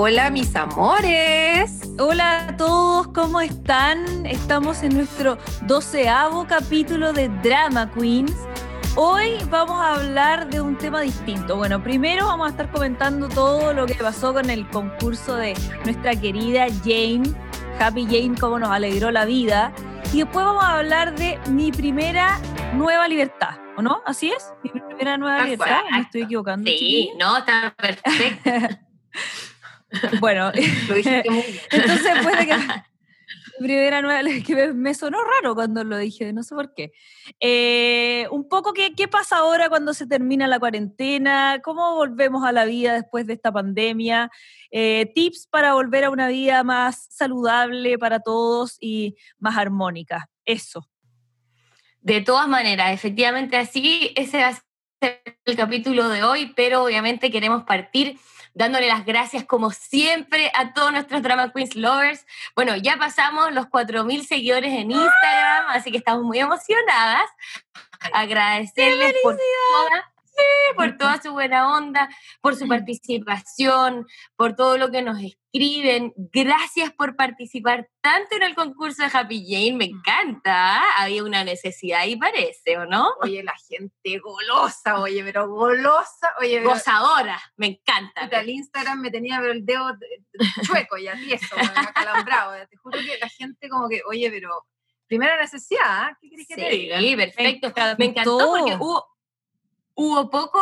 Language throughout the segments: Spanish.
Hola mis amores. Hola a todos, ¿cómo están? Estamos en nuestro doceavo capítulo de Drama Queens. Hoy vamos a hablar de un tema distinto. Bueno, primero vamos a estar comentando todo lo que pasó con el concurso de nuestra querida Jane, Happy Jane, cómo nos alegró la vida. Y después vamos a hablar de mi primera nueva libertad, ¿o no? ¿Así es? Mi primera nueva libertad. ¿Me estoy equivocando? Sí, no, está perfecto. Bueno, Lo dijiste muy bien. entonces puede que primera nueva que me sonó raro cuando lo dije, no sé por qué. Eh, un poco qué, qué pasa ahora cuando se termina la cuarentena, cómo volvemos a la vida después de esta pandemia, Eh, tips para volver a una vida más saludable para todos y más armónica. Eso. De todas maneras, efectivamente así, ese va a ser el capítulo de hoy, pero obviamente queremos partir dándole las gracias como siempre a todos nuestros Drama Queens lovers. Bueno, ya pasamos los 4.000 seguidores en Instagram, así que estamos muy emocionadas. Agradecerles por toda, por toda su buena onda, por su participación, por todo lo que nos escriben. Gracias por participar tanto en el concurso de Happy Jane, me encanta. ¿ah? Había una necesidad ahí parece, ¿o no? Oye, la gente golosa, oye, pero golosa, oye, pero Gozadora, me encanta. puta, el Instagram me tenía pero el dedo chueco ya, tieso, acalambrado. Te juro que la gente como que, oye, pero primera necesidad, ¿ah? ¿qué querés que te diga? Sí, perfecto. encantó. Me encantó porque hubo, hubo poco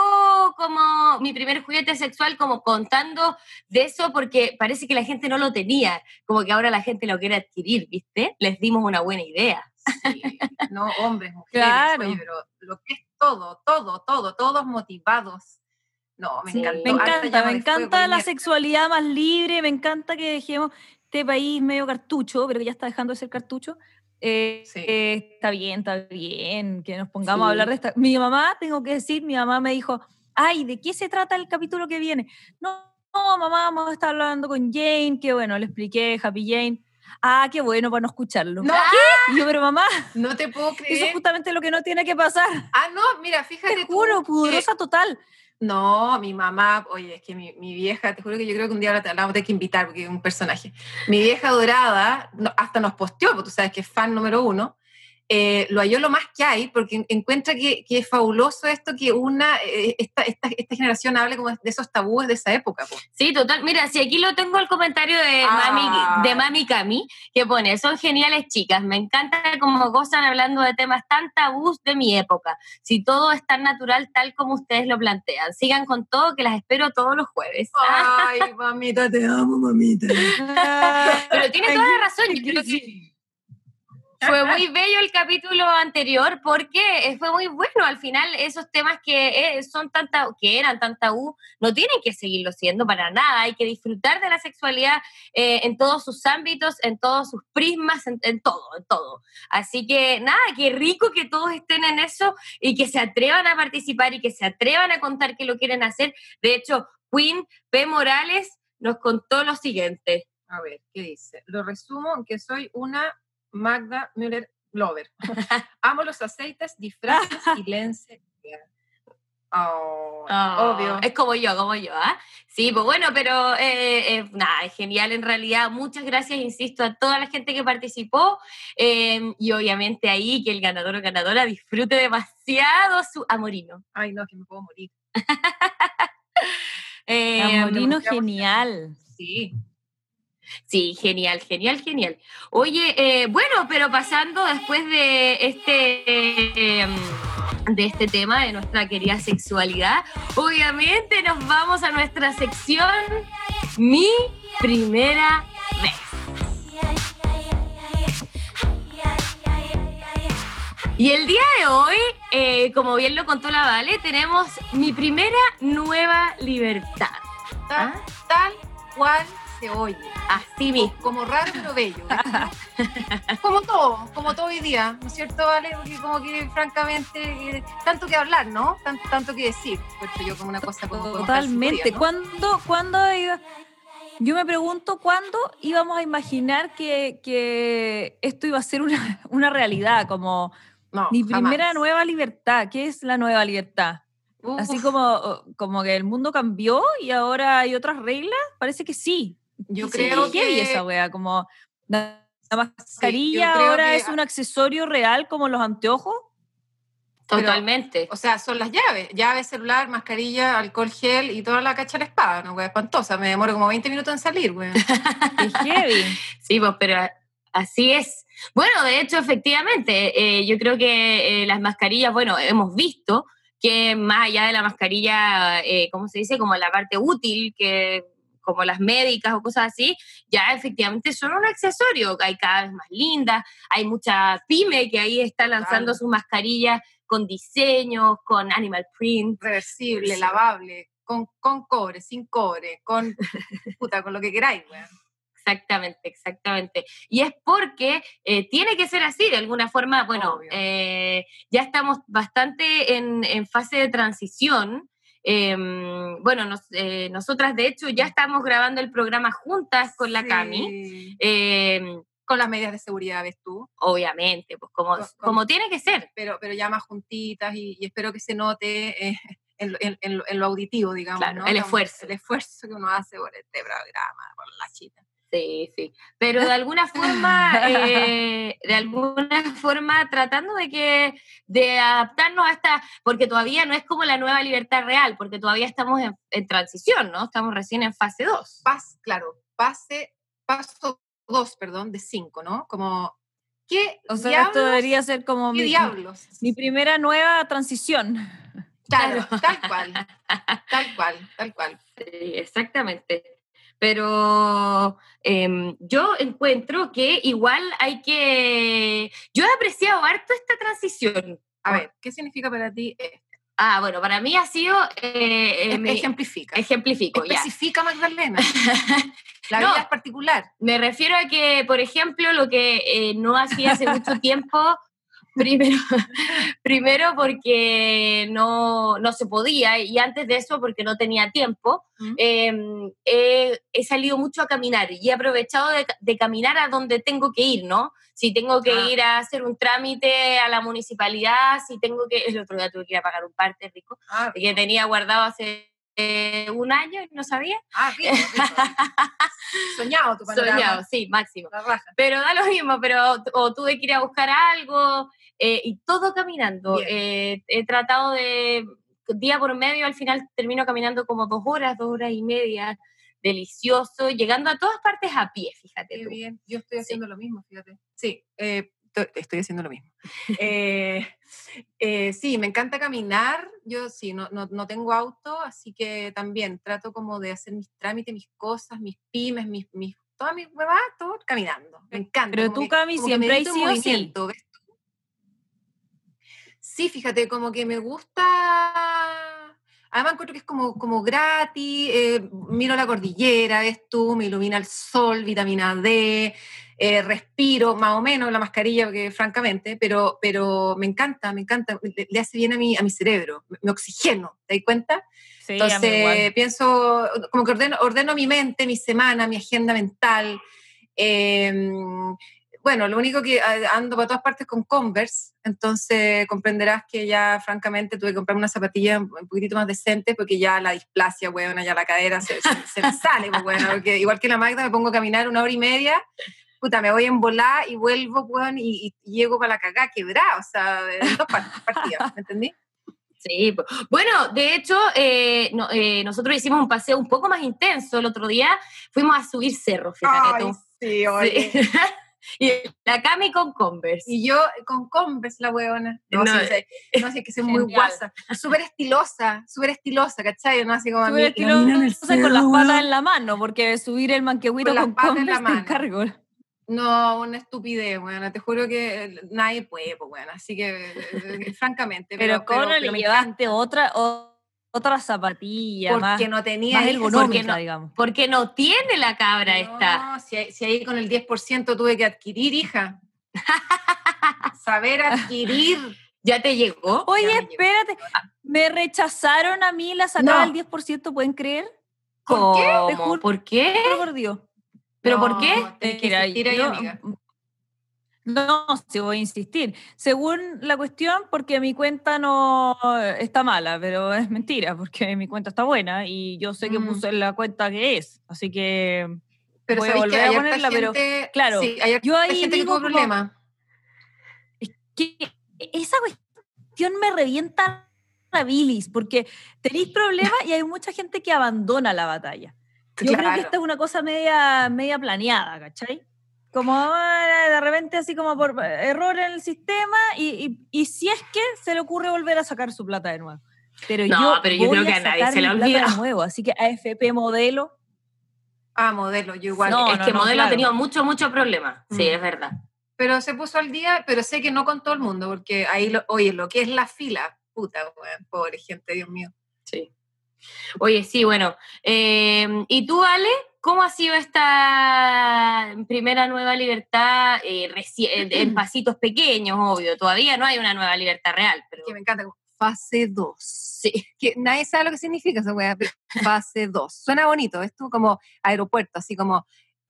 como mi primer juguete sexual como contando de eso porque parece que la gente no lo tenía, como que ahora la gente lo quiere adquirir, ¿viste? Les dimos una buena idea. Sí, no hombres, mujeres, Claro. oye, pero lo que es todo, todo, todo, todos motivados. No, me Sí. encantó. Me encanta, me encanta la sexualidad más libre, me encanta que dejemos este país medio cartucho, pero que ya está dejando de ser cartucho. Eh, Sí. eh, está bien, está bien, que nos pongamos a Sí. hablar de esta. Mi mamá, tengo que decir, mi mamá me dijo, ay, ¿de qué se trata el capítulo que viene? No, no, mamá, vamos a estar hablando con Jane, que bueno, le expliqué, Happy Jane. Ah, qué bueno para no escucharlo. No, Y yo, pero mamá, no te puedo eso es creer. justamente lo que no tiene que pasar. Ah, no, mira, fíjate Te tú juro, que- pudorosa total. No, mi mamá, oye, es que mi, vieja, te juro que yo creo que un día la, vamos a tener que invitar porque es un personaje. Mi vieja dorada hasta nos posteó, porque tú sabes que es fan número uno, eh, lo halló lo más que hay porque en- encuentra que, que es fabuloso esto que una, eh, esta, esta, esta generación hable como de esos tabúes de esa época. po. Sí, total. Mira, si aquí lo tengo el comentario de, Ah. mami, de Mami Cami, que pone, son geniales chicas, me encanta cómo gozan hablando de temas tan tabús de mi época. Si todo es tan natural tal como ustedes lo plantean. Sigan con todo, que las espero todos los jueves. Ay, mamita, te amo, mamita. Pero tiene toda la razón. Yo creo que fue muy bello el capítulo anterior porque eh, fue muy bueno. Al final, esos temas que eh, son tan tabú- que eran tan no tienen que seguirlo siendo para nada. Hay que disfrutar de la sexualidad eh, en todos sus ámbitos, en todos sus prismas, en, en todo, en todo. Así que nada, qué rico que todos estén en eso y que se atrevan a participar y que se atrevan a contar que lo quieren hacer. De hecho, Queen P. Morales nos contó lo siguiente. A ver, ¿qué dice? Lo resumo en que soy una Magda Müller Lover. Amo los aceites, disfraces y lencería. Oh, obvio. Es como yo, como yo, ¿ah? Sí, pues bueno, pero eh, eh, nada, es genial en realidad. Muchas gracias, insisto, a toda la gente que participó eh, y obviamente ahí que el ganador o ganadora disfrute demasiado su amorino. Ay, no, que me puedo morir. Eh, Amorino genial. Sí. Sí, genial, genial, genial. Oye, eh, bueno, pero pasando después de este, eh, de este tema, de nuestra querida sexualidad, obviamente nos vamos a nuestra sección Mi primera vez. Y el día de hoy, eh, como bien lo contó la Vale, tenemos mi primera nueva libertad. Tal, tal cual se oye. Así mismo. Como raro pero bello. como todo, como todo hoy día, ¿no es cierto, Vale? Porque como que francamente, eh, tanto que hablar, ¿no? Tan- tanto que decir. Puesto yo como una cosa como... como Totalmente. calcifuria, ¿no? ¿Cuándo, cuándo iba- Yo me pregunto cuándo íbamos a imaginar que, que esto iba a ser una, una realidad, como No, mi jamás. primera nueva libertad. ¿Qué es la nueva libertad? Así como, como que el mundo cambió y ahora hay otras reglas, parece que sí. Yo creo que... esa wea, como la, mascarilla ahora es un accesorio real como los anteojos. Totalmente. o sea, son las llaves. Llaves, celular, mascarilla, alcohol gel y toda la cacha de la espada, ¿no, güey? Espantosa. Me demoro como 20 minutos en salir, güey. es heavy. Sí, pues, pero así es. Bueno, de hecho, efectivamente, eh, yo creo que eh, las mascarillas, bueno, hemos visto que más allá de la mascarilla, eh, ¿cómo se dice? Como la parte útil, que como las médicas o cosas así, ya efectivamente son un accesorio. Hay cada vez más lindas, hay mucha pyme que ahí está lanzando sus mascarillas con diseños, con animal print. Reversible, lavable, con, con cobre, sin cobre, con, puta, con lo que queráis, Exactamente, exactamente. Y es porque eh, tiene que ser así, de alguna forma, bueno, eh, ya estamos bastante en, en fase de transición. Em, bueno, eh, nosotras de hecho ya estamos grabando el programa juntas con la Cami. Em, con las medidas de seguridad, ¿ves tú? Obviamente, pues como, como tiene que ser. Pero, pero ya más juntitas y, espero que se note en, en, lo auditivo, digamos. Claro, el esfuerzo. El esfuerzo que uno hace por este programa, por la chita. Sí, sí. Pero de alguna forma, eh, de alguna forma tratando de que, de adaptarnos a esta, porque todavía no es como la nueva libertad real, porque todavía estamos en, transición, ¿no? Estamos recién en fase 2. Pas, claro, fase, paso 2, perdón, de 5, ¿no? Como, ¿qué O sea, esto debería ser como mi, diablos? mi primera nueva transición. Claro, tal cual, tal cual, tal cual. Sí, exactamente pero em, yo encuentro que igual hay que... Yo he apreciado harto esta transición. A ver, ¿qué significa para ti Ah, bueno, para mí ha sido... Eh, eh ejemplifica. Ejemplifico, Especifica, Magdalena. La vida es particular. Me refiero a que, por ejemplo, lo que eh, no hacía hace mucho tiempo Primero, primero porque no, no, se podía y antes de eso porque no tenía tiempo. Em, he, salido mucho a caminar y he aprovechado de, caminar a donde tengo que ir, ¿no? Si tengo que ah. ir a hacer un trámite a la municipalidad, si tengo que... El otro día tuve que ir a pagar un parte rico, ah, que tenía guardado hace eh, un año y no sabía. Ah, Soñado tu panorama. Soñado, sí, máximo. Pero da lo mismo, pero o tuve que ir a buscar algo, eh, y todo caminando. Eh, he tratado de, día por medio, al final termino caminando como dos horas, dos horas y media, delicioso, llegando a todas partes a pie, fíjate. Qué bien, yo estoy haciendo lo mismo, fíjate. Sí, eh, estoy haciendo lo mismo. sí, me encanta caminar. Yo sí, no, no, no, tengo auto, así que también trato como de hacer mis trámites, mis cosas, mis pymes, mis, mis todas mis huevas, todo caminando. Me encanta. Pero tú, Cami, siempre hay sido Sí, fíjate, como que me gusta. Además encuentro que es como, como gratis, eh, miro la cordillera, ves tú, me ilumina el sol, vitamina D, eh, respiro más o menos la mascarilla, porque francamente, pero, pero me encanta, me encanta, le, hace bien a mi, a mi cerebro, me, oxigeno, ¿te das cuenta? Sí, Entonces pienso, como que ordeno, ordeno mi mente, mi semana, mi agenda mental. Eh, bueno, lo único que ando para todas partes con Converse, entonces comprenderás que ya francamente tuve que comprar una zapatilla un poquitito más decente porque ya la displasia, bueno, ya la cadera se, se, me sale, pues, bueno, porque igual que la Magda me pongo a caminar una hora y media, puta, me voy en volar y vuelvo, weón, y, llego para la cagá quebrada, o sea, en dos partidas, ¿me entendí? Sí, bueno, de hecho, eh, eh, nosotros hicimos un paseo un poco más intenso el otro día, fuimos a subir cerro, fíjate tú. Sí, oye. Sí. Y la Cami con Converse. Y yo con Converse, la huevona. No, no, sé, no sé, que es muy guasa. Súper estilosa, súper estilosa, ¿cachai? No así como mí. estilosa con las patas en la mano, porque subir el manquehuito con, con Converse en la mano. Cargo. No, una estupidez, bueno, te juro que nadie puede, pues bueno, así que eh, eh, francamente. Pero, pero, pero, le llevaste otra, otra zapatilla porque más, no tenía más ergonómica, digamos. Porque no tiene la cabra esta. No, si, si, ahí con el 10% tuve que adquirir, hija. Saber adquirir. ¿Ya te llegó? Oye, espérate. Me rechazaron a mí la sacada del 10%, ¿pueden creer? ¿Por qué? ¿Por qué? por Dios. ¿Pero por qué? Tienes que ir amiga. No, sí voy a insistir. Según la cuestión, porque mi cuenta no está mala, pero es mentira, porque mi cuenta está buena y yo sé que Mm. puse la cuenta que es, así que Pero Voy a volver a ponerla, pero, claro, sí, hay yo ahí gente que digo como- problemas. que esa cuestión me revienta la bilis, porque tenéis problemas y hay mucha gente que abandona la batalla. Yo creo que esta es una cosa media, media planeada, ¿cachai? Como ah, de repente así como por error en el sistema y, y- y si es que se le ocurre volver a sacar su plata de nuevo. Pero No, yo, pero yo voy creo que a a nadie se le plata de nuevo, así que AFP modelo, Ah, modelo, yo igual. No, es que modelo claro. ha tenido mucho, mucho problema. Sí, Mm. es verdad. Pero se puso al día, pero sé que no con todo el mundo, porque ahí, lo, oye, lo que es la fila, puta, weón, pobre gente, Dios mío. Sí. Oye, sí, bueno. eh, ¿Y tú, Ale? ¿Cómo ha sido esta primera nueva libertad eh, en pasitos pequeños, obvio? Todavía no hay una nueva libertad real, pero Que me encanta, fase 2. Sí. Que nadie sabe lo que significa esa weá, fase 2. Suena bonito, es tú como aeropuerto, así como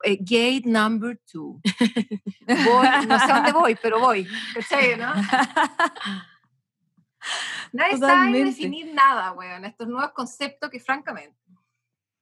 eh, gate number 2. Voy, no sé dónde voy, pero voy. ¿Cachai, no? Nadie sabe definir nada, weón. Estos nuevos conceptos que francamente.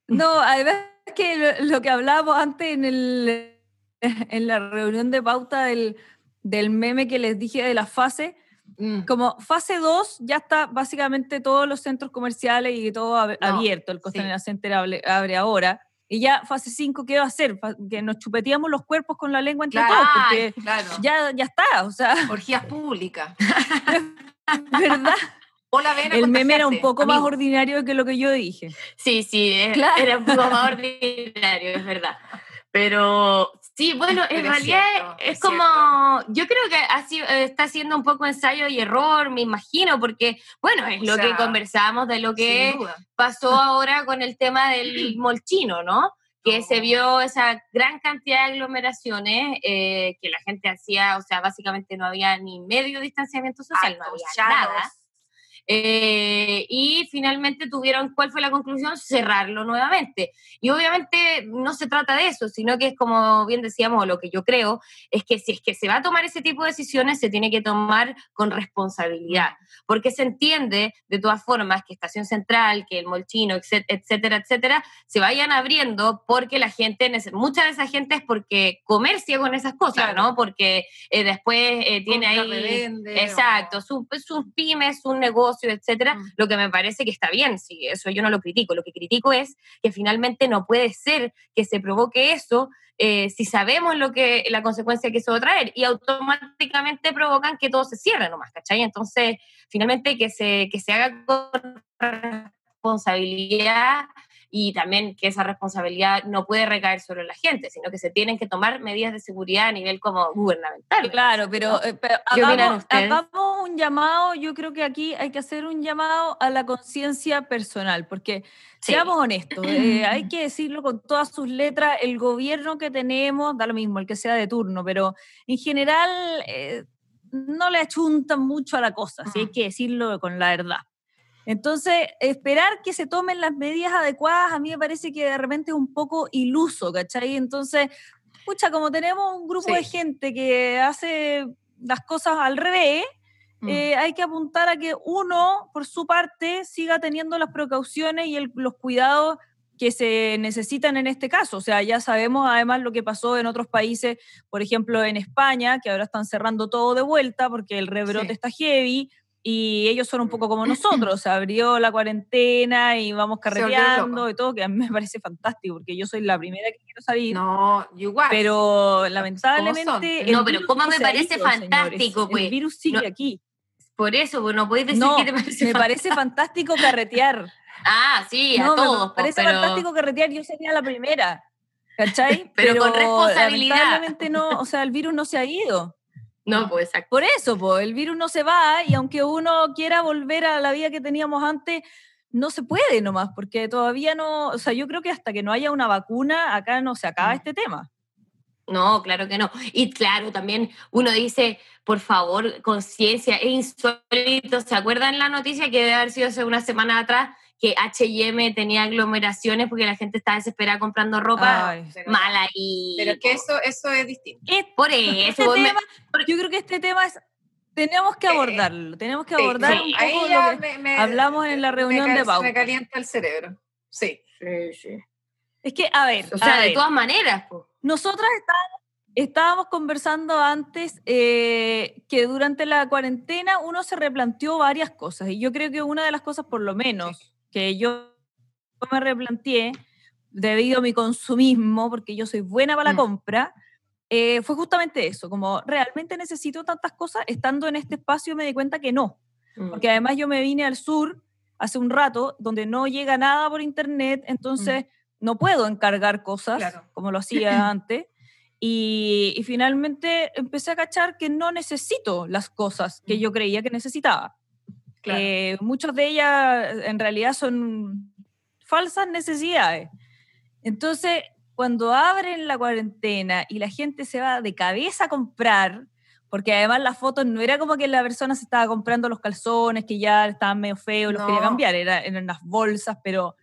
No, además que lo, lo que hablábamos antes en, el, en la reunión de pauta del, del meme que les dije de la fase, mm, como fase 2 ya está básicamente todos los centros comerciales y todo ab- No, abierto, el Costanera sí. Center abre, abre ahora. Y ya fase 5, ¿qué va a hacer? Que nos chupeteamos los cuerpos con la lengua entre Claro. todos, porque Claro. ya, ya está, o sea, Orgías públicas. ¿verdad? El meme era un poco más ordinario que lo que yo dije. sí, sí, Claro. era un poco más ordinario, es verdad. Pero sí, bueno, en Pero es realidad cierto, es, es como, yo creo que ha sido- eh, está haciendo un poco ensayo y error, me imagino, porque, bueno, es O lo que conversamos de lo que pasó ahora con el tema del molchino, ¿no? Que se vio esa gran cantidad de aglomeraciones eh, que la gente hacía, o sea, básicamente no había ni medio distanciamiento social, no había nada. Eh, y finalmente tuvieron, ¿cuál fue la conclusión? Cerrarlo nuevamente. Y obviamente no se trata de eso, sino que es como bien decíamos, lo que yo creo, es que si es que se va a tomar ese tipo de decisiones, se tiene que tomar con responsabilidad, porque se entiende de todas formas que Estación Central, que el Molchino, etc- etcétera, etcétera, se vayan abriendo porque la gente, mucha de esa gente es porque comercia con esas cosas, Claro. ¿no? Porque eh, después eh, tiene ahí... revende, Exacto, o- sus sus pymes, un negocio, etcétera, Mm. lo que me parece que está bien, sí, eso yo no lo critico, lo que critico es que finalmente no puede ser que se provoque eso eh, si sabemos lo que la consecuencia que eso va a traer y automáticamente provocan que todo se cierre nomás, ¿cachai? Entonces, finalmente que se, que se haga con responsabilidad y también que esa responsabilidad no puede recaer sobre la gente, sino que se tienen que tomar medidas de seguridad a nivel como gubernamental. Claro, pero, eh, pero ¿Qué opinan hagamos, hagamos un llamado, yo creo que aquí hay que hacer un llamado a la conciencia personal, porque Sí. seamos honestos, eh, hay que decirlo con todas sus letras, el gobierno que tenemos, da lo mismo, el que sea de turno, pero en general eh, no le achuntan mucho a la cosa, si hay Mm. que decirlo con la verdad. Entonces, esperar que se tomen las medidas adecuadas a mí me parece que de repente es un poco iluso, ¿cachai? Entonces, escucha, como tenemos un grupo de gente que hace las cosas al revés, Mm. eh, hay que apuntar a que uno, por su parte, siga teniendo las precauciones y el- los cuidados que se necesitan en este caso. O sea, ya sabemos además lo que pasó en otros países, por ejemplo en España, que ahora están cerrando todo de vuelta porque el rebrote Sí. está heavy y ellos son un poco como nosotros, se abrió la cuarentena y vamos carreteando y todo, que a mí me parece fantástico porque yo soy la primera que quiero salir. No, igual. Pero lamentablemente. No, pero ¿cómo me parece señores. fantástico, pues? El virus sigue No, aquí. Por eso, pues no podéis decir No, que te parece me parece fantástico carretear. Ah, sí, a No, me todos, pues, parece pero... fantástico carretear. Yo sería la primera. ¿Cachai? Pero con responsabilidad. Lamentablemente no, o sea, el virus no se ha ido. No, pues exacto. Por eso, pues, el virus no se va y aunque uno quiera volver a la vida que teníamos antes, no se puede nomás, porque todavía no, o sea, yo creo que hasta que no haya una vacuna, acá no se acaba Mm. este tema. No, claro que no. Y claro, también uno dice, por favor, conciencia, es insólito. ¿Se acuerdan la noticia que debe haber sido hace una semana atrás que H&M tenía aglomeraciones porque la gente estaba desesperada comprando ropa Ay, mala y... Pero es que eso, eso es distinto. es- Por este eso, me- yo creo que este tema es, tenemos que Eh, abordarlo, tenemos que abordar sí, un ahí ya lo que me- me- hablamos en la reunión de se pauta. Me calienta el cerebro. Sí. Sí, sí. Es que, a ver, O sea, de ver, todas maneras, pues. nosotras estábamos, estábamos conversando antes eh, que durante la cuarentena uno se replanteó varias cosas y yo creo que una de las cosas, por lo menos, que yo me replanteé debido a mi consumismo, porque yo soy buena para la Mm. compra, eh, fue justamente eso, como realmente necesito tantas cosas, estando en este espacio me di cuenta que no, Mm. porque además yo me vine al sur hace un rato, donde no llega nada por internet, entonces no puedo encargar cosas Claro. como lo hacía antes. Y, y finalmente empecé a cachar que no necesito las cosas que yo creía que necesitaba. Claro. Eh, muchas de ellas en realidad son falsas necesidades. Entonces, cuando abren la cuarentena y la gente se va de cabeza a comprar, porque además las fotos no era como que la persona se estaba comprando los calzones que ya estaban medio feos, los quería cambiar, era, eran unas bolsas, pero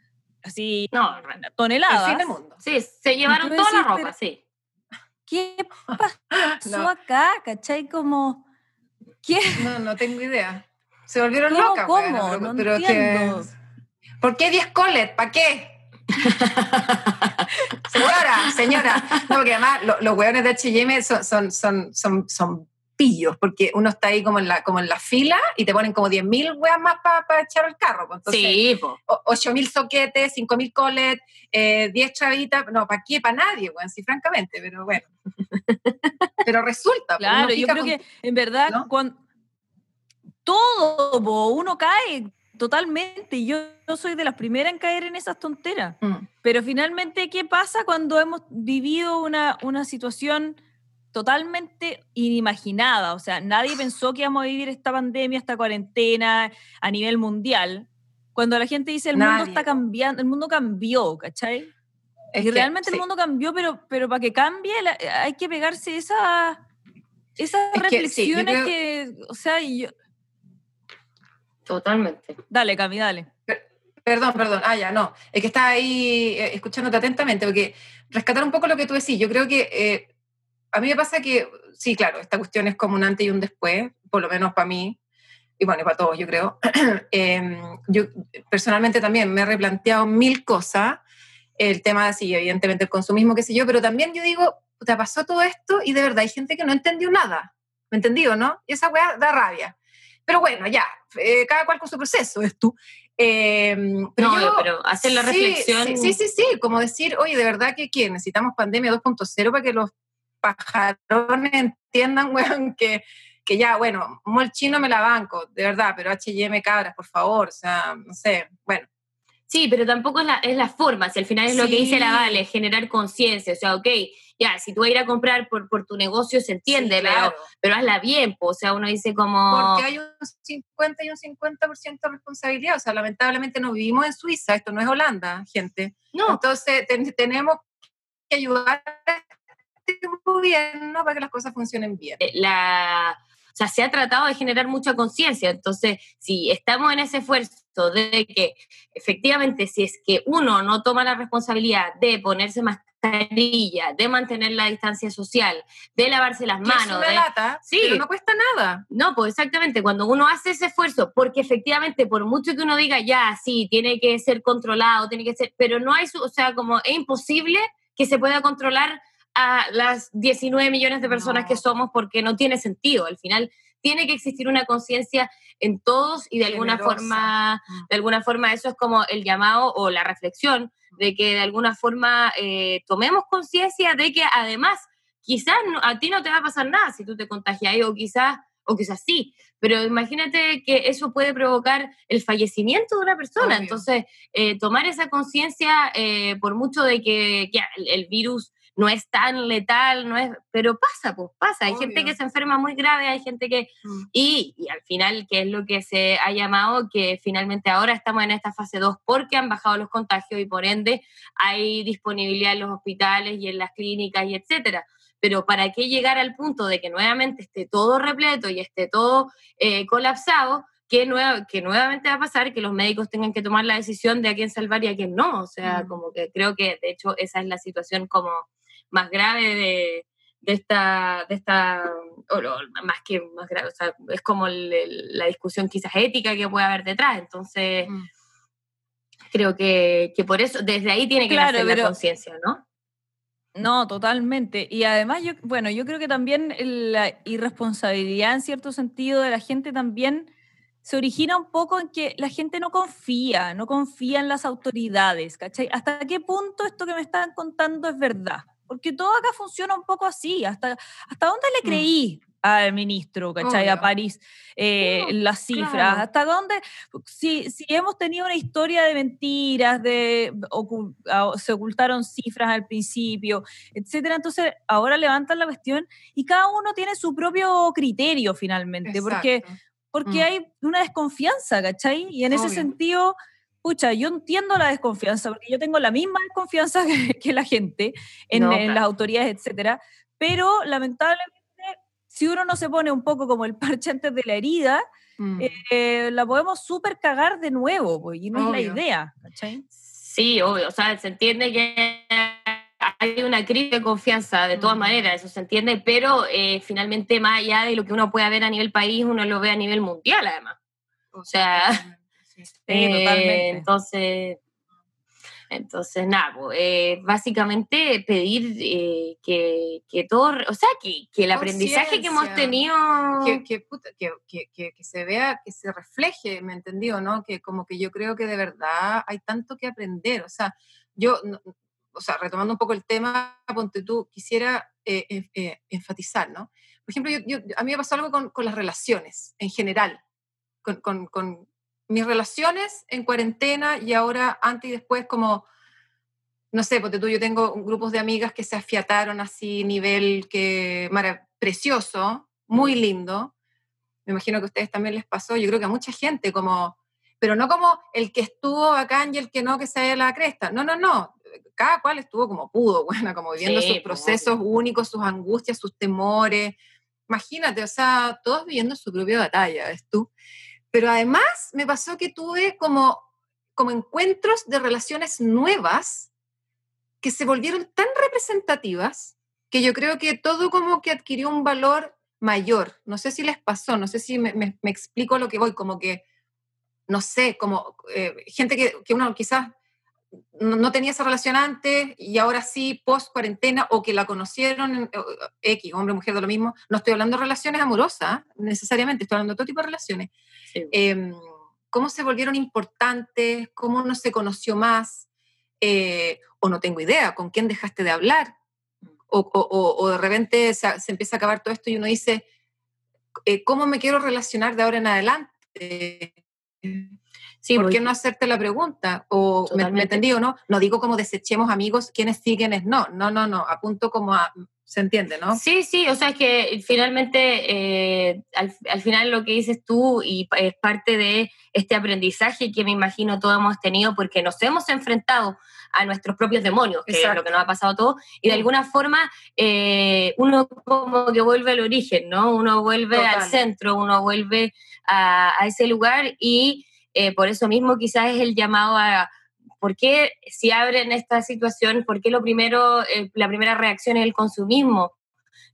así No, El toneladas. fin del mundo. sí, se llevaron toda la ropa, pero- sí. ¿Qué pasó No. acá? ¿Cachai? Como, ¿qué? No, no tengo idea. Se volvieron ¿Cómo, locas. cómo? pero- No pero que- entiendo. ¿Por qué 10 colet? ¿Para qué? señora, señora. No, porque además lo- los hueones de H&M son, son, son, son, son pillos, porque uno está ahí como en la, como en la fila y te ponen como 10.000 hueas más para echar el carro. pues. Entonces, sí, po. o- 8.000 soquetes, 5.000 colet, eh, 10 chavitas, no, ¿para qué? Para nadie, weón, sí, francamente, pero bueno. Pero resulta. pues, Claro, yo creo con- que en verdad ¿no? cuando todo, uno cae totalmente. y Yo, yo soy de las primeras en caer en esas tonteras. Mm. Pero finalmente, ¿qué pasa cuando hemos vivido una, una situación totalmente inimaginada? O sea, nadie pensó que íbamos a vivir esta pandemia, esta cuarentena a nivel mundial. Cuando la gente dice el mundo está cambiando, el mundo cambió, ¿cachai? Es y que, realmente sí. el mundo cambió, pero, pero para que cambie la- hay que pegarse esa, esas Es que, sí, reflexiones creo- que, o sea, yo- Totalmente. dale, Cami, dale. Perdón, perdón. Ah, ya, no. Es que estaba ahí eh, escuchándote atentamente, porque rescatar un poco lo que tú decís. Yo creo que eh, a mí me pasa que, sí, claro, esta cuestión es como un antes y un después, por lo menos para mí, y bueno, y para todos, yo creo. Em, yo personalmente también me he replanteado mil cosas, el tema de, sí, evidentemente el consumismo, qué sé yo, pero también yo digo, te pasó todo esto y de verdad hay gente que no entendió nada. ¿Me entendido, no? Y esa weá da rabia. Pero bueno, ya, eh, cada cual con su proceso, es tú. Em, pero no, yo- pero hacer la Sí, reflexión. Sí, sí, sí, sí, como decir, oye, de verdad que ¿qué? necesitamos pandemia 2.0 para que los pajarones entiendan, weón, que, que ya, bueno, mol chino me la banco, de verdad, pero H&M cabras, por favor, o sea, no sé, bueno. Sí, pero tampoco es la, es la forma, si al final es lo que dice la. Vale, generar conciencia, o sea, ok, ya, si tú vas a ir a comprar por, por tu negocio se entiende, Sí, pero, claro, pero hazla bien, po, o sea, uno dice como... porque hay un 50 y un 50% de responsabilidad, o sea, lamentablemente no vivimos en Suiza, esto no es Holanda, gente. No, Entonces, ten- tenemos que ayudar a este gobierno para que las cosas funcionen bien. eh, la, o sea, se ha tratado de generar mucha conciencia. Entonces, si estamos en ese esfuerzo de que efectivamente, si es que uno no toma la responsabilidad de ponerse mascarilla, de mantener la distancia social, de lavarse las Que es manos, una de- lata, Sí. pero no cuesta nada. No, pues exactamente, cuando uno hace ese esfuerzo, porque efectivamente, por mucho que uno diga, ya, sí, tiene que ser controlado, tiene que ser, pero no hay, su- o sea, como es imposible que se pueda controlar a las 19 millones de personas No. que somos porque no tiene sentido. Al final, tiene que existir una conciencia en todos y de alguna Generosa. forma, Mm. de alguna forma eso es como el llamado o la reflexión de que de alguna forma eh, tomemos conciencia de que además quizás no- a ti no te va a pasar nada si tú te contagias o quizás o quizás sí, pero imagínate que eso puede provocar el fallecimiento de una persona. Obvio. Entonces, eh, tomar esa conciencia, eh, por mucho de que, el virus no es tan letal, no es, pero pasa, pues pasa. Hay gente que se enferma muy grave, hay gente que Mm. y, y al final, que es lo que se ha llamado, que finalmente ahora estamos en esta fase 2 porque han bajado los contagios y por ende hay disponibilidad en los hospitales y en las clínicas y etcétera. Pero ¿para qué llegar al punto de que nuevamente esté todo repleto y esté todo eh, colapsado? que, que nuevamente va a pasar, que los médicos tengan que tomar la decisión de a quién salvar y a quién no. O sea, mm. como que creo que de hecho esa es la situación como más grave de, de esta, de esta o, más que más grave, o sea, es como la discusión quizás ética que puede haber detrás. Entonces, mm. creo que, que, por eso, desde ahí tiene que claro, la conciencia, ¿no? No, totalmente. Y además, yo, bueno, yo creo que también la irresponsabilidad en cierto sentido de la gente también se origina un poco en que la gente no confía, no confía en las autoridades, ¿cachai? ¿Hasta qué punto esto que me están contando es verdad? Porque todo acá funciona un poco así. ¿Hasta, hasta dónde le mm. creí al ministro, ¿cachai? A París, eh, las cifras. ¿Hasta dónde? Si, si hemos tenido una historia de mentiras, de se ocultaron cifras al principio, etcétera, entonces ahora levantan la cuestión y cada uno tiene su propio criterio finalmente, porque, porque mm. hay una desconfianza, ¿cachai? Y en ese sentido pucha, yo entiendo la desconfianza, porque yo tengo la misma desconfianza que, la gente en, las autoridades, etcétera, pero lamentablemente, si uno no se pone un poco como el parche antes de la herida, mm. eh, la podemos súper cagar de nuevo, pues, y no es la idea, ¿cachai? Sí, obvio, o sea, se entiende que hay una crisis de confianza, de todas mm. maneras, eso se entiende, pero eh, finalmente más allá de lo que uno pueda ver a nivel país, uno lo ve a nivel mundial además. O sea, eh, entonces, entonces, nada, eh, básicamente pedir eh, que, que, todo, o sea, que, que el aprendizaje que hemos tenido... Que, que, se vea, que se refleje, ¿me entendió? ¿no? Que como que yo creo que de verdad hay tanto que aprender, o sea, yo, o sea, retomando un poco el tema, ponte tú, quisiera enfatizar, ¿no? Por ejemplo, yo, a mí me pasó algo con, con las relaciones en general, con, con, con, mis relaciones en cuarentena y ahora antes y después como, no sé, porque tú, yo tengo grupos de amigas que se afiataron así, nivel que, precioso, muy lindo. Me imagino que a ustedes también les pasó, yo creo que a mucha gente como, pero no como el que estuvo acá y el que no, que se haya la cresta. No, no, no. Cada cual estuvo como pudo, bueno, como viviendo sus pues, procesos únicos, sus angustias, sus temores. Imagínate, o sea, todos viviendo su propia batalla, ¿ves tú? Pero además me pasó que tuve como, como encuentros de relaciones nuevas que se volvieron tan representativas que yo creo que todo como que adquirió un valor mayor. No sé si les pasó, no sé si me, me, explico lo que voy, como que, no sé, como eh, gente que, que, uno quizás no, tenía esa relación antes y ahora sí, post cuarentena, o que la conocieron, X, hombre, mujer, de lo mismo. No estoy hablando de relaciones amorosas necesariamente, estoy hablando de todo tipo de relaciones. Em, cómo se volvieron importantes, cómo uno se conoció más, eh, o no tengo idea, con quién dejaste de hablar, o, de repente se, empieza a acabar todo esto y uno dice, eh, ¿cómo me quiero relacionar de ahora en adelante? Sí, ¿Por qué no hacerte la pregunta? O me, me, entendí o no. No digo como desechemos amigos, quienes sí, quienes no. No, no, no. Apunto como a se entiende, ¿no? Sí, sí, o sea, es que finalmente, eh, al, final lo que dices tú y es parte de este aprendizaje que me imagino todos hemos tenido porque nos hemos enfrentado a nuestros propios demonios, que es lo que nos ha pasado a todos, y de alguna forma eh, uno como que vuelve al origen, ¿no? Uno vuelve al centro, uno vuelve a, ese lugar y eh, por eso mismo quizás es el llamado a ¿Por qué si abren esta situación, por qué lo primero, eh, la primera reacción es el consumismo?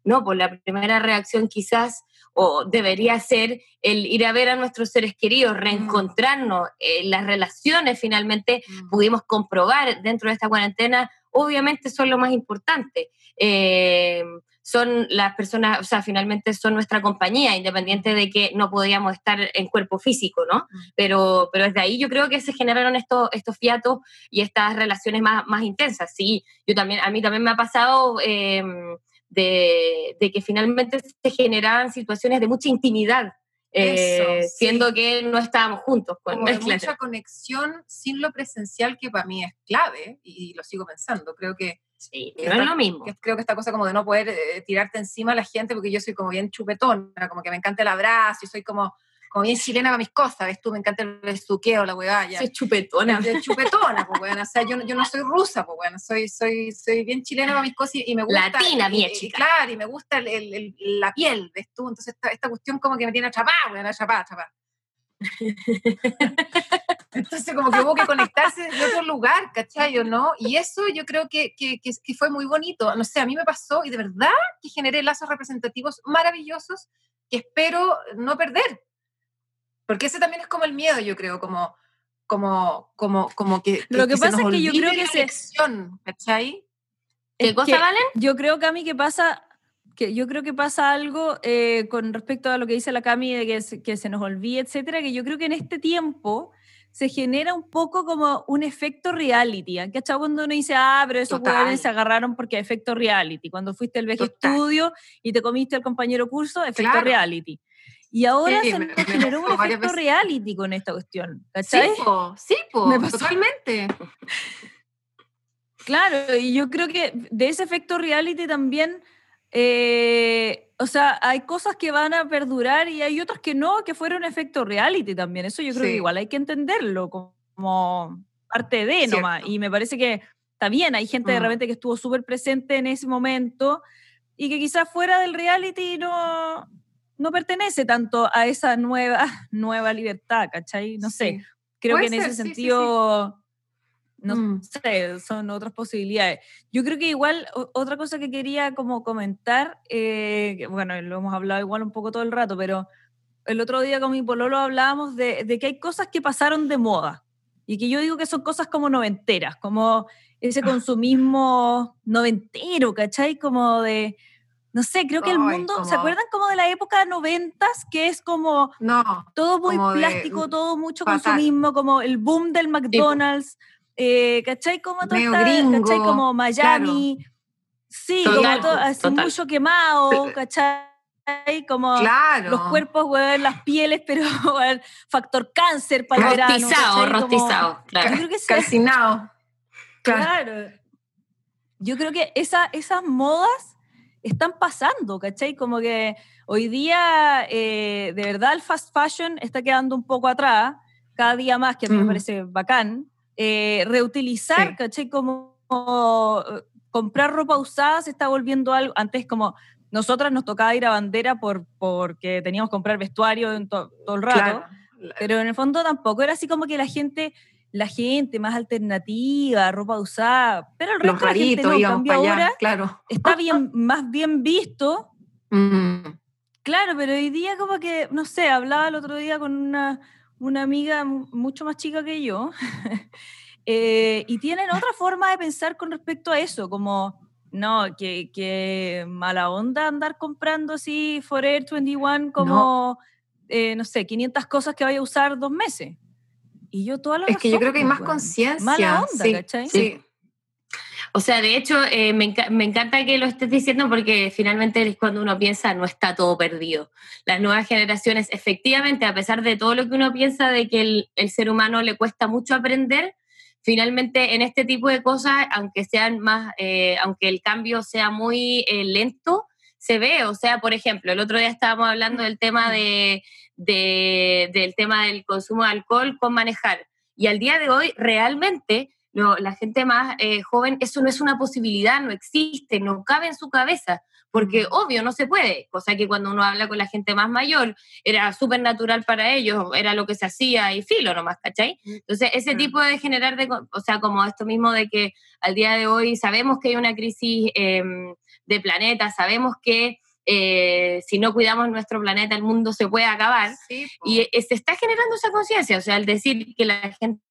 No, pues la primera reacción quizás o debería ser el ir a ver a nuestros seres queridos, mm. reencontrarnos, eh, las relaciones finalmente mm. pudimos comprobar dentro de esta cuarentena, obviamente son lo más importante. Eh, son las personas, o sea, finalmente son nuestra compañía, independiente de que no podíamos estar en cuerpo físico, ¿no? Mm. Pero, pero desde ahí yo creo que se generaron estos, estos fiatos y estas relaciones más, más intensas. Sí, yo también, a mí también me ha pasado em, de, de, que finalmente se generaban situaciones de mucha intimidad. Eh, siendo que no estábamos juntos. Con, Como mucha conexión sin lo presencial que para mí es clave y lo sigo pensando. Creo que Sí, no es lo mismo. creo que esta cosa como de no poder eh, tirarte encima a la gente, porque yo soy como bien chupetona, como que me encanta el abrazo, y soy como, como bien chilena para mis cosas, ¿ves tú? Me encanta el besuqueo, la hueá. Soy chupetona. chupetona, pues bueno, o sea, yo, yo no soy rusa, pues bueno, soy, soy, soy bien chilena para mis cosas y, me gusta... Latina, mi chica. claro, y me gusta el, el, la piel, ¿ves tú? Entonces esta, esta cuestión como que me tiene atrapada, bueno, atrapada, atrapada. Entonces, como que hubo que conectarse desde otro lugar, ¿cachai? ¿no? Y eso yo creo que, que, que, fue muy bonito. No sé, a mí me pasó y de verdad que generé lazos representativos maravillosos que espero no perder. Porque ese también es como el miedo, yo creo, como, como, como, como que, Lo que, pasa es que yo creo que se... ¿cachai? ¿Qué cosa, Valen? Yo creo que mí que pasa, que yo creo que pasa algo eh, con respecto a lo que dice la Cami de que se, que se nos olvide, etcétera, que yo creo que en este tiempo se genera un poco como un efecto reality. ¿Cachai? Cuando uno dice, ah, pero esos jugadores se agarraron porque efecto reality. Cuando fuiste al VG Estudio y te comiste al compañero curso, efecto reality. Y ahora se nos generó un efecto reality con esta cuestión. ¿Cachai? Sí, po, sí po, totalmente. Claro, y yo creo que de ese efecto reality también, eh, o sea, hay cosas que van a perdurar y hay otras que no, que fueron efecto reality también. Eso yo creo que igual hay que entenderlo como parte de nomás. Y me parece que está bien, hay gente de mm. repente que estuvo súper presente en ese momento y que quizás fuera del reality no, no pertenece tanto a esa nueva, nueva libertad, ¿cachai? No sé, creo que en ese sentido no mm. sé, son otras posibilidades. Yo creo que igual, otra cosa que quería como comentar, eh, bueno, lo hemos hablado igual un poco todo el rato, pero el otro día con mi pololo hablábamos de, de, que hay cosas que pasaron de moda y que yo digo que son cosas como noventeras, como ese ah. consumismo noventero, ¿cachai? Como de, no sé, creo que el mundo, ¿se acuerdan como de la época noventas? Que es como no, todo muy plástico, todo mucho consumismo, como el boom del McDonald's. Eh, ¿cachai? Como todo ¿cachai? Como Miami. Sí, como todo, así mucho quemado, ¿cachai? Como los cuerpos, weón, las pieles, pero weón, factor cáncer para el verano. Rostizado, rostizado, claro. Yo creo que Calcinado. Claro. Yo creo que esa, esas modas están pasando, ¿cachai? Como que hoy día, eh, de verdad, el fast fashion está quedando un poco atrás, cada día más, que a mí me parece bacán, eh, reutilizar, ¿cachai? Como, eh, comprar ropa usada se está volviendo algo, antes como nosotras nos tocaba ir a bandera por, porque teníamos que comprar vestuario todo el rato, pero en el fondo tampoco era así como que la gente la gente más alternativa, ropa usada, pero el resto de la gente no, cambio ahora claro. está bien, más bien visto. Mm. Claro, pero hoy día como que, no sé, hablaba el otro día con una, una amiga mucho más chica que yo, eh, y tienen otra forma de pensar con respecto a eso, como, no, que, que mala onda andar comprando así Forever 21 como, no. Eh, no sé, 500 cosas que vaya a usar dos meses. Y yo toda la Es que yo creo que hay más conciencia. Mala onda, sí, ¿cachai? Sí. O sea, de hecho, eh, me, me, encanta que lo estés diciendo porque finalmente es cuando uno piensa no está todo perdido. Las nuevas generaciones, efectivamente, a pesar de todo lo que uno piensa de que el, el ser humano le cuesta mucho aprender, finalmente en este tipo de cosas, aunque sean más, eh, aunque el cambio sea muy eh, lento, se ve. O sea, por ejemplo, el otro día estábamos hablando del tema de, de, del tema del consumo de alcohol con manejar. Y al día de hoy, realmente la gente más eh, joven, eso no es una posibilidad, no existe, no cabe en su cabeza, porque obvio no se puede, cosa que cuando uno habla con la gente más mayor era súper natural para ellos, era lo que se hacía y filo nomás, ¿cachai? Entonces ese tipo de generar, de, o sea, como esto mismo de que al día de hoy sabemos que hay una crisis em, de planeta, sabemos que... Eh, si no cuidamos nuestro planeta, el mundo se puede acabar. y eh, se está generando esa conciencia, o sea, al decir que la gente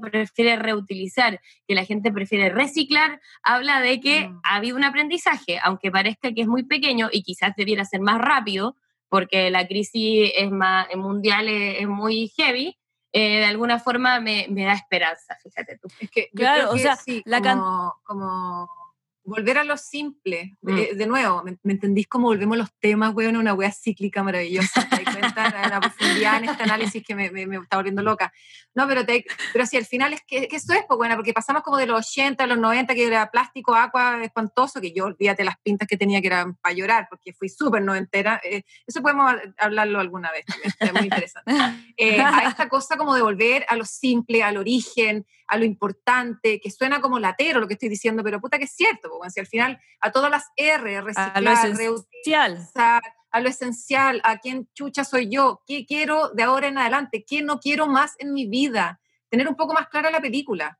prefiere reutilizar, que la gente prefiere reciclar, habla de que mm. ha habido un aprendizaje, aunque parezca que es muy pequeño y quizás debiera ser más rápido, porque la crisis es más, mundial es, muy heavy, eh, de alguna forma me, da esperanza, fíjate tú. Es que, claro, o sea, la como, como volver a lo simple. Mm. Eh, de nuevo, ¿me, entendís cómo volvemos los temas, weón? Una wea cíclica maravillosa. ¿Te das cuenta la profundidad en este análisis que me, me, está volviendo loca? No, pero, te, pero si al final es que, que eso es, pues, bueno, porque pasamos como de los 80 a los 90, que era plástico, agua, espantoso, que yo, olvídate las pintas que tenía que eran para llorar, porque fui súper noventera. Eh, eso podemos hablarlo alguna vez, es muy interesante. Eh, a esta cosa como de volver a lo simple, al origen, a lo importante, que suena como latero lo que estoy diciendo, pero puta que es cierto, porque si al final a todas las R, reciclar, reutilizar, a lo esencial, a quién chucha soy yo, qué quiero de ahora en adelante, qué no quiero más en mi vida, tener un poco más clara la película.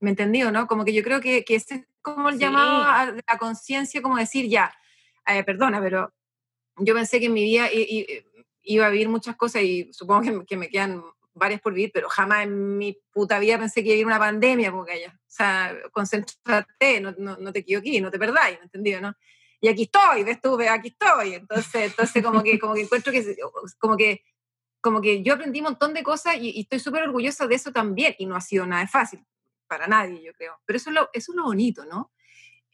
¿Me entendió, no? Como que yo creo que, que ese es como el llamado a la conciencia, como decir, ya, eh, perdona, pero yo pensé que en mi vida iba a vivir muchas cosas y supongo que, que, me quedan varias por vivir, pero jamás en mi puta vida pensé que iba a vivir una pandemia como que O sea, concéntrate, no, no, no te equivoques, no te perdáis, ¿me entendido, no? y aquí estoy, ves tú, aquí estoy. Entonces, entonces como, que, como que encuentro que, como que, como que yo aprendí un montón de cosas y, estoy súper orgullosa de eso también, y no ha sido nada fácil para nadie, yo creo. Pero eso es lo, eso es lo bonito, ¿no?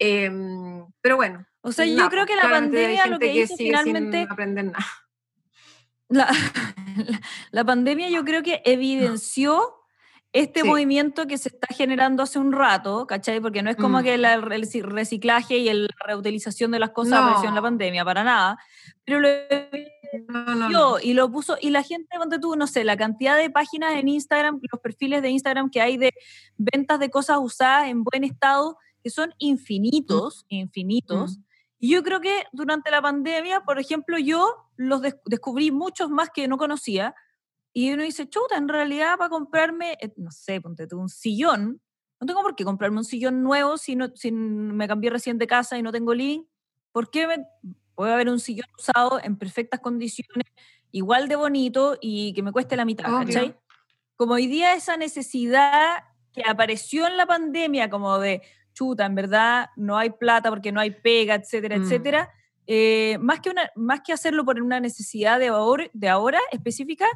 Em, pero bueno. O sea, yo creo que la pandemia lo que, hizo finalmente... Sin aprender nada. La, la, la, pandemia yo creo que evidenció este movimiento que se está generando hace un rato, ¿cachai? Porque no es como mm. que el reciclaje y la reutilización de las cosas apareció en la pandemia, para nada. Pero lo no, y lo puso, y la gente, ponte tú, no sé, la cantidad de páginas en Instagram, los perfiles de Instagram que hay de ventas de cosas usadas en buen estado, que son infinitos, mm. infinitos. Mm. Y yo creo que durante la pandemia, por ejemplo, yo los descubrí muchos más que no conocía, y uno dice, chuta, en realidad para comprarme, eh, no sé, ponte tú un sillón, no tengo por qué comprarme un sillón nuevo si, no, si me cambié recién de casa y no tengo link. ¿Por qué me, puede haber un sillón usado en perfectas condiciones, igual de bonito y que me cueste la mitad, ¿cachai? Como hoy día esa necesidad que apareció en la pandemia, como de, chuta, en verdad no hay plata porque no hay pega, etcétera, mm. etcétera, eh, más, que una, más que hacerlo por una necesidad de ahora, de ahora específica,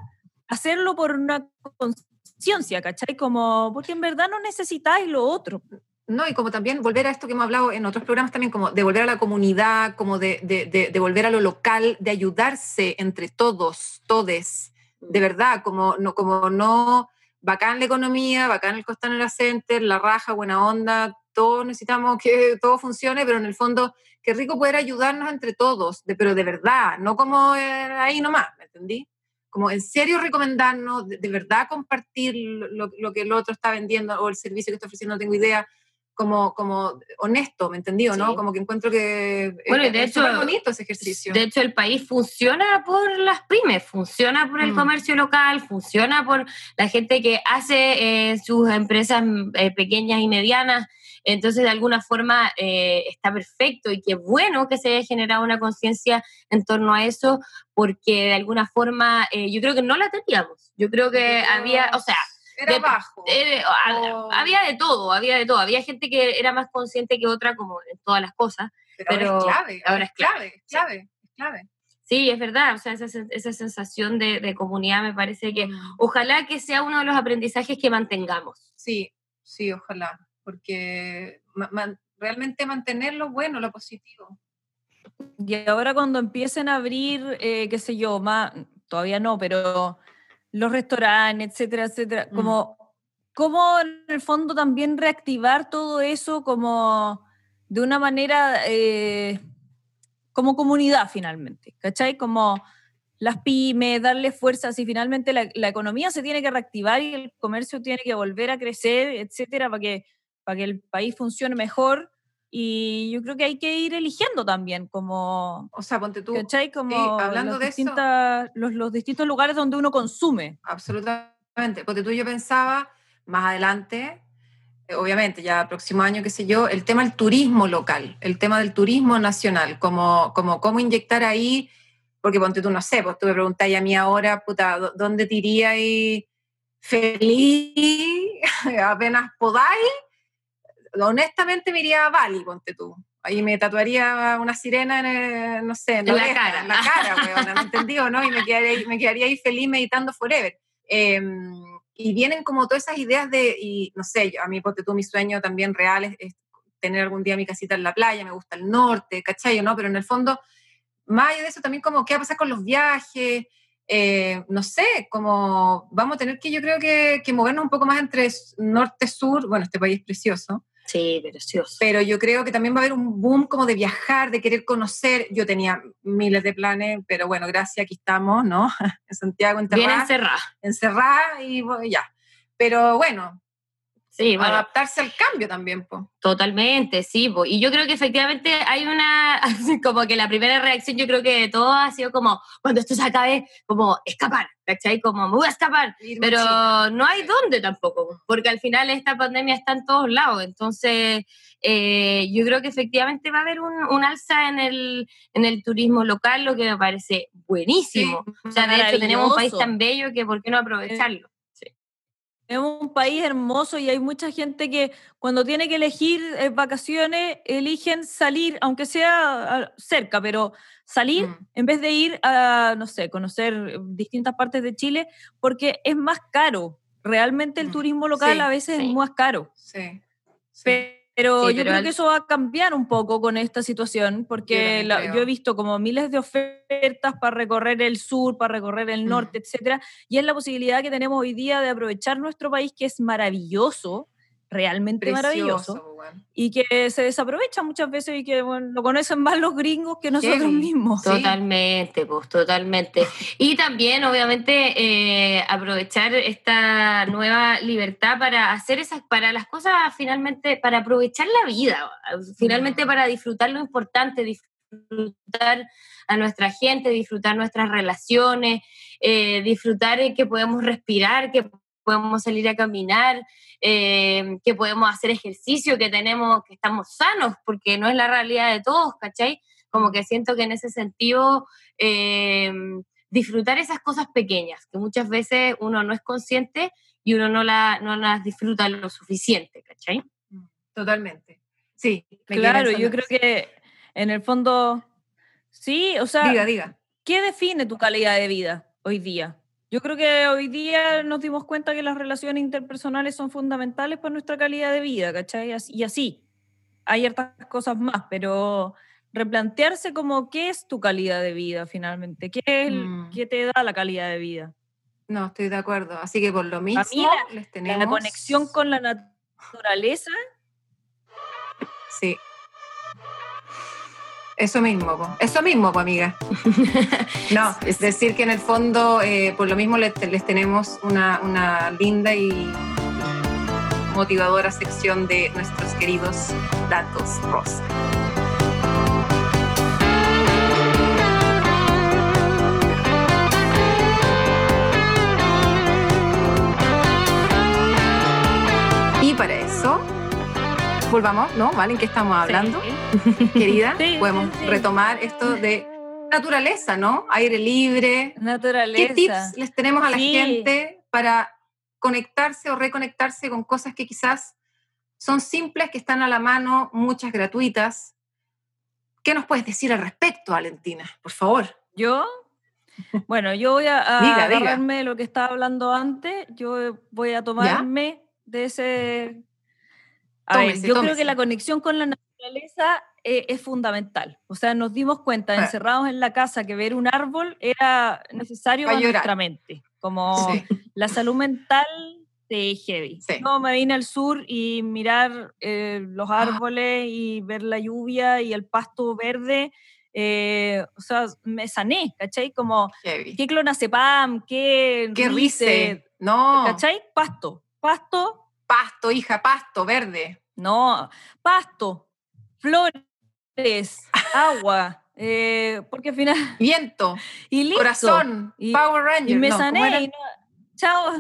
hacerlo por una conciencia, ¿cachai? Como, porque en verdad no necesitáis lo otro. No, y como también volver a esto que hemos hablado en otros programas también, como de volver a la comunidad, como de, de, de, volver a lo local, de ayudarse entre todos, todes, de verdad, como no, como no, bacán la economía, bacán el Costanera Center, la raja, buena onda, todos necesitamos que todo funcione, pero en el fondo, qué rico poder ayudarnos entre todos, de, pero de verdad, no como eh, ahí nomás, ¿me entendí? como en serio recomendarnos, de, verdad compartir lo, lo, que el otro está vendiendo o el servicio que está ofreciendo, no tengo idea, como, como honesto, ¿me entendió? ¿no? Como que encuentro que bueno, de hecho, es bonito ese ejercicio. De hecho, el país funciona por las pymes, funciona por el mm. comercio local, funciona por la gente que hace eh, sus empresas eh, pequeñas y medianas. Entonces, de alguna forma, eh, está perfecto y qué bueno que se haya generado una conciencia en torno a eso, porque de alguna forma eh, yo creo que no la teníamos. Yo creo que había, o sea, era bajo. Había de todo, había de todo. Había gente que era más consciente que otra, como en todas las cosas. Pero, ahora es clave, ahora es clave, es clave, es clave. Sí, es verdad, o sea, esa, esa sensación de, de, comunidad me parece que mm. ojalá que sea uno de los aprendizajes que mantengamos. Sí, sí, ojalá porque realmente mantener lo bueno, lo positivo. Y ahora cuando empiecen a abrir, eh, qué sé yo, más, todavía no, pero los restaurantes, etcétera, etcétera, mm. como cómo en el fondo también reactivar todo eso como de una manera eh, como comunidad finalmente, ¿cachai? Como las pymes, darle fuerzas y finalmente la, la, economía se tiene que reactivar y el comercio tiene que volver a crecer, etcétera, para que para que el país funcione mejor. Y yo creo que hay que ir eligiendo también, como. O sea, ponte tú. ¿Cachai? Como hablando de los, los, distintos lugares donde uno consume. Absolutamente. Ponte tú, yo pensaba más adelante, eh, obviamente, ya próximo año, qué sé yo, el tema del turismo local, el tema del turismo nacional, como, como cómo inyectar ahí, porque ponte tú, no sé, pues tú me preguntáis a mí ahora, puta, ¿dónde te iríais feliz apenas podáis? Honestamente me iría a Bali, ponte tú. Ahí me tatuaría una sirena en, no sé, en, la, cara. En la cara, weón, ¿no entendido, no? Y me quedaría, ahí, me quedaría ahí feliz meditando forever. Em, y vienen como todas esas ideas de, y no sé, a mí, ponte tú, mi sueño también real es, tener algún día mi casita en la playa, me gusta el norte, ¿cachai? ¿no? Pero en el fondo, más allá de eso, también como qué va a pasar con los viajes, eh, no sé, como vamos a tener que yo creo que, que movernos un poco más entre norte-sur, bueno, este país es precioso, Sí, precioso. Pero yo creo que también va a haber un boom como de viajar, de querer conocer. Yo tenía miles de planes, pero bueno, gracias, aquí estamos, ¿no? en Santiago, encerrada. Bien encerrada. Encerrada y ya. Pero bueno, Sí, bueno, adaptarse al cambio también, pues. Totalmente, sí. po. Y yo creo que efectivamente hay una, como que la primera reacción yo creo que de todos ha sido como, cuando esto se acabe, como escapar, ¿cachai? Como me voy a escapar. Irme Pero no hay dónde tampoco, porque al final esta pandemia está en todos lados. Entonces, eh, yo creo que efectivamente va a haber un, un alza en el, en el turismo local, lo que me parece buenísimo. O sea, de hecho, tenemos un país tan bello que ¿por qué no aprovecharlo? Es un país hermoso y hay mucha gente que cuando tiene que elegir eh, vacaciones, eligen salir, aunque sea ah, cerca, pero salir Mm. en vez de ir a, no sé, conocer eh, distintas partes de Chile, porque es más caro. Realmente el Mm. turismo local Sí, a veces sí. es más caro. Sí. sí. Pero Sí, yo pero creo al- que eso va a cambiar un poco con esta situación, porque la- yo he visto como miles de ofertas para recorrer el sur, para recorrer el Mm. norte, etcétera, y es la posibilidad que tenemos hoy día de aprovechar nuestro país, que es maravilloso, realmente maravilloso, y que se desaprovecha muchas veces y que bueno, lo conocen más los gringos que nosotros mismos. Sí. Totalmente, pues totalmente. Y también, obviamente, eh, aprovechar esta nueva libertad para hacer esas, para las cosas finalmente, para aprovechar la vida, finalmente Mm. para disfrutar lo importante, disfrutar a nuestra gente, disfrutar nuestras relaciones, eh, disfrutar eh, que podemos respirar, que podemos salir a caminar, eh, que podemos hacer ejercicio, que tenemos, que estamos sanos, porque no es la realidad de todos, ¿cachai? Como que siento que en ese sentido eh, disfrutar esas cosas pequeñas, que muchas veces uno no es consciente y uno no, la, no las disfruta lo suficiente, ¿cachai? Totalmente. Sí. me Claro, yo creo que en el fondo, sí, o sea, Diga, diga. ¿Qué define tu calidad de vida hoy día? Yo creo que hoy día nos dimos cuenta que las relaciones interpersonales son fundamentales para nuestra calidad de vida, ¿cachai? Y así, hay hartas cosas más, pero replantearse como qué es tu calidad de vida finalmente, qué, es el- Mm. qué te da la calidad de vida. No, estoy de acuerdo. Así que por lo mismo la- les tenemos... La conexión con la naturaleza, Sí. Eso mismo, po. eso mismo, po, amiga. No, es decir que en el fondo, eh, por lo mismo les, les tenemos una, una linda y motivadora sección de nuestros queridos datos rosa. Y para eso, volvamos, ¿no? ¿Vale? ¿En qué estamos hablando? sí, querida, Sí, podemos sí, retomar esto de naturaleza, ¿no? Aire libre. naturaleza. ¿Qué tips les tenemos a la gente para conectarse o reconectarse con cosas que quizás son simples, que están a la mano, muchas gratuitas? ¿Qué nos puedes decir al respecto, Valentina? Por favor. Yo, bueno, yo voy a, a Diga, diga. agarrarme de lo que estaba hablando antes, yo voy a tomarme de ese... Yo creo que la conexión con la naturaleza eh, es fundamental. O sea, nos dimos cuenta, Ah. encerrados en la casa, que ver un árbol era necesario Pa' para nuestra mente. Como Sí. la salud mental de heavy. Sí. Yo me vine al sur y mirar eh, los Ah. árboles y ver la lluvia y el pasto verde, eh, o sea, me sané, ¿cachai? Como, Heavy. ¿qué clonazepam? ¿Qué, Qué rice. No. ¿Cachai? Pasto. Pasto, Pasto, hija, pasto, verde. no. Pasto, flores, agua. eh, porque al final. Viento, Y listo. corazón, Y- Power Ranger. Y me sané. y no- chao.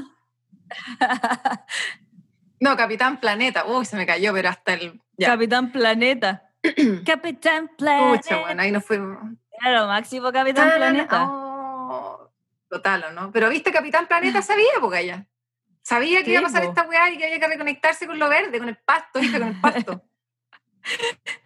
No, Capitán Planeta. Uy, se me cayó, pero hasta el. Ya. Capitán Planeta. Capitán Planeta. Pucha, bueno, ahí nos fuimos. Lo máximo Capitán Planeta. Oh, total, ¿o no? Pero viste, Capitán Planeta sabía, porque ya. Sabía que iba a pasar esta weá y que había que reconectarse con lo verde, con el pasto, hija, con el pasto.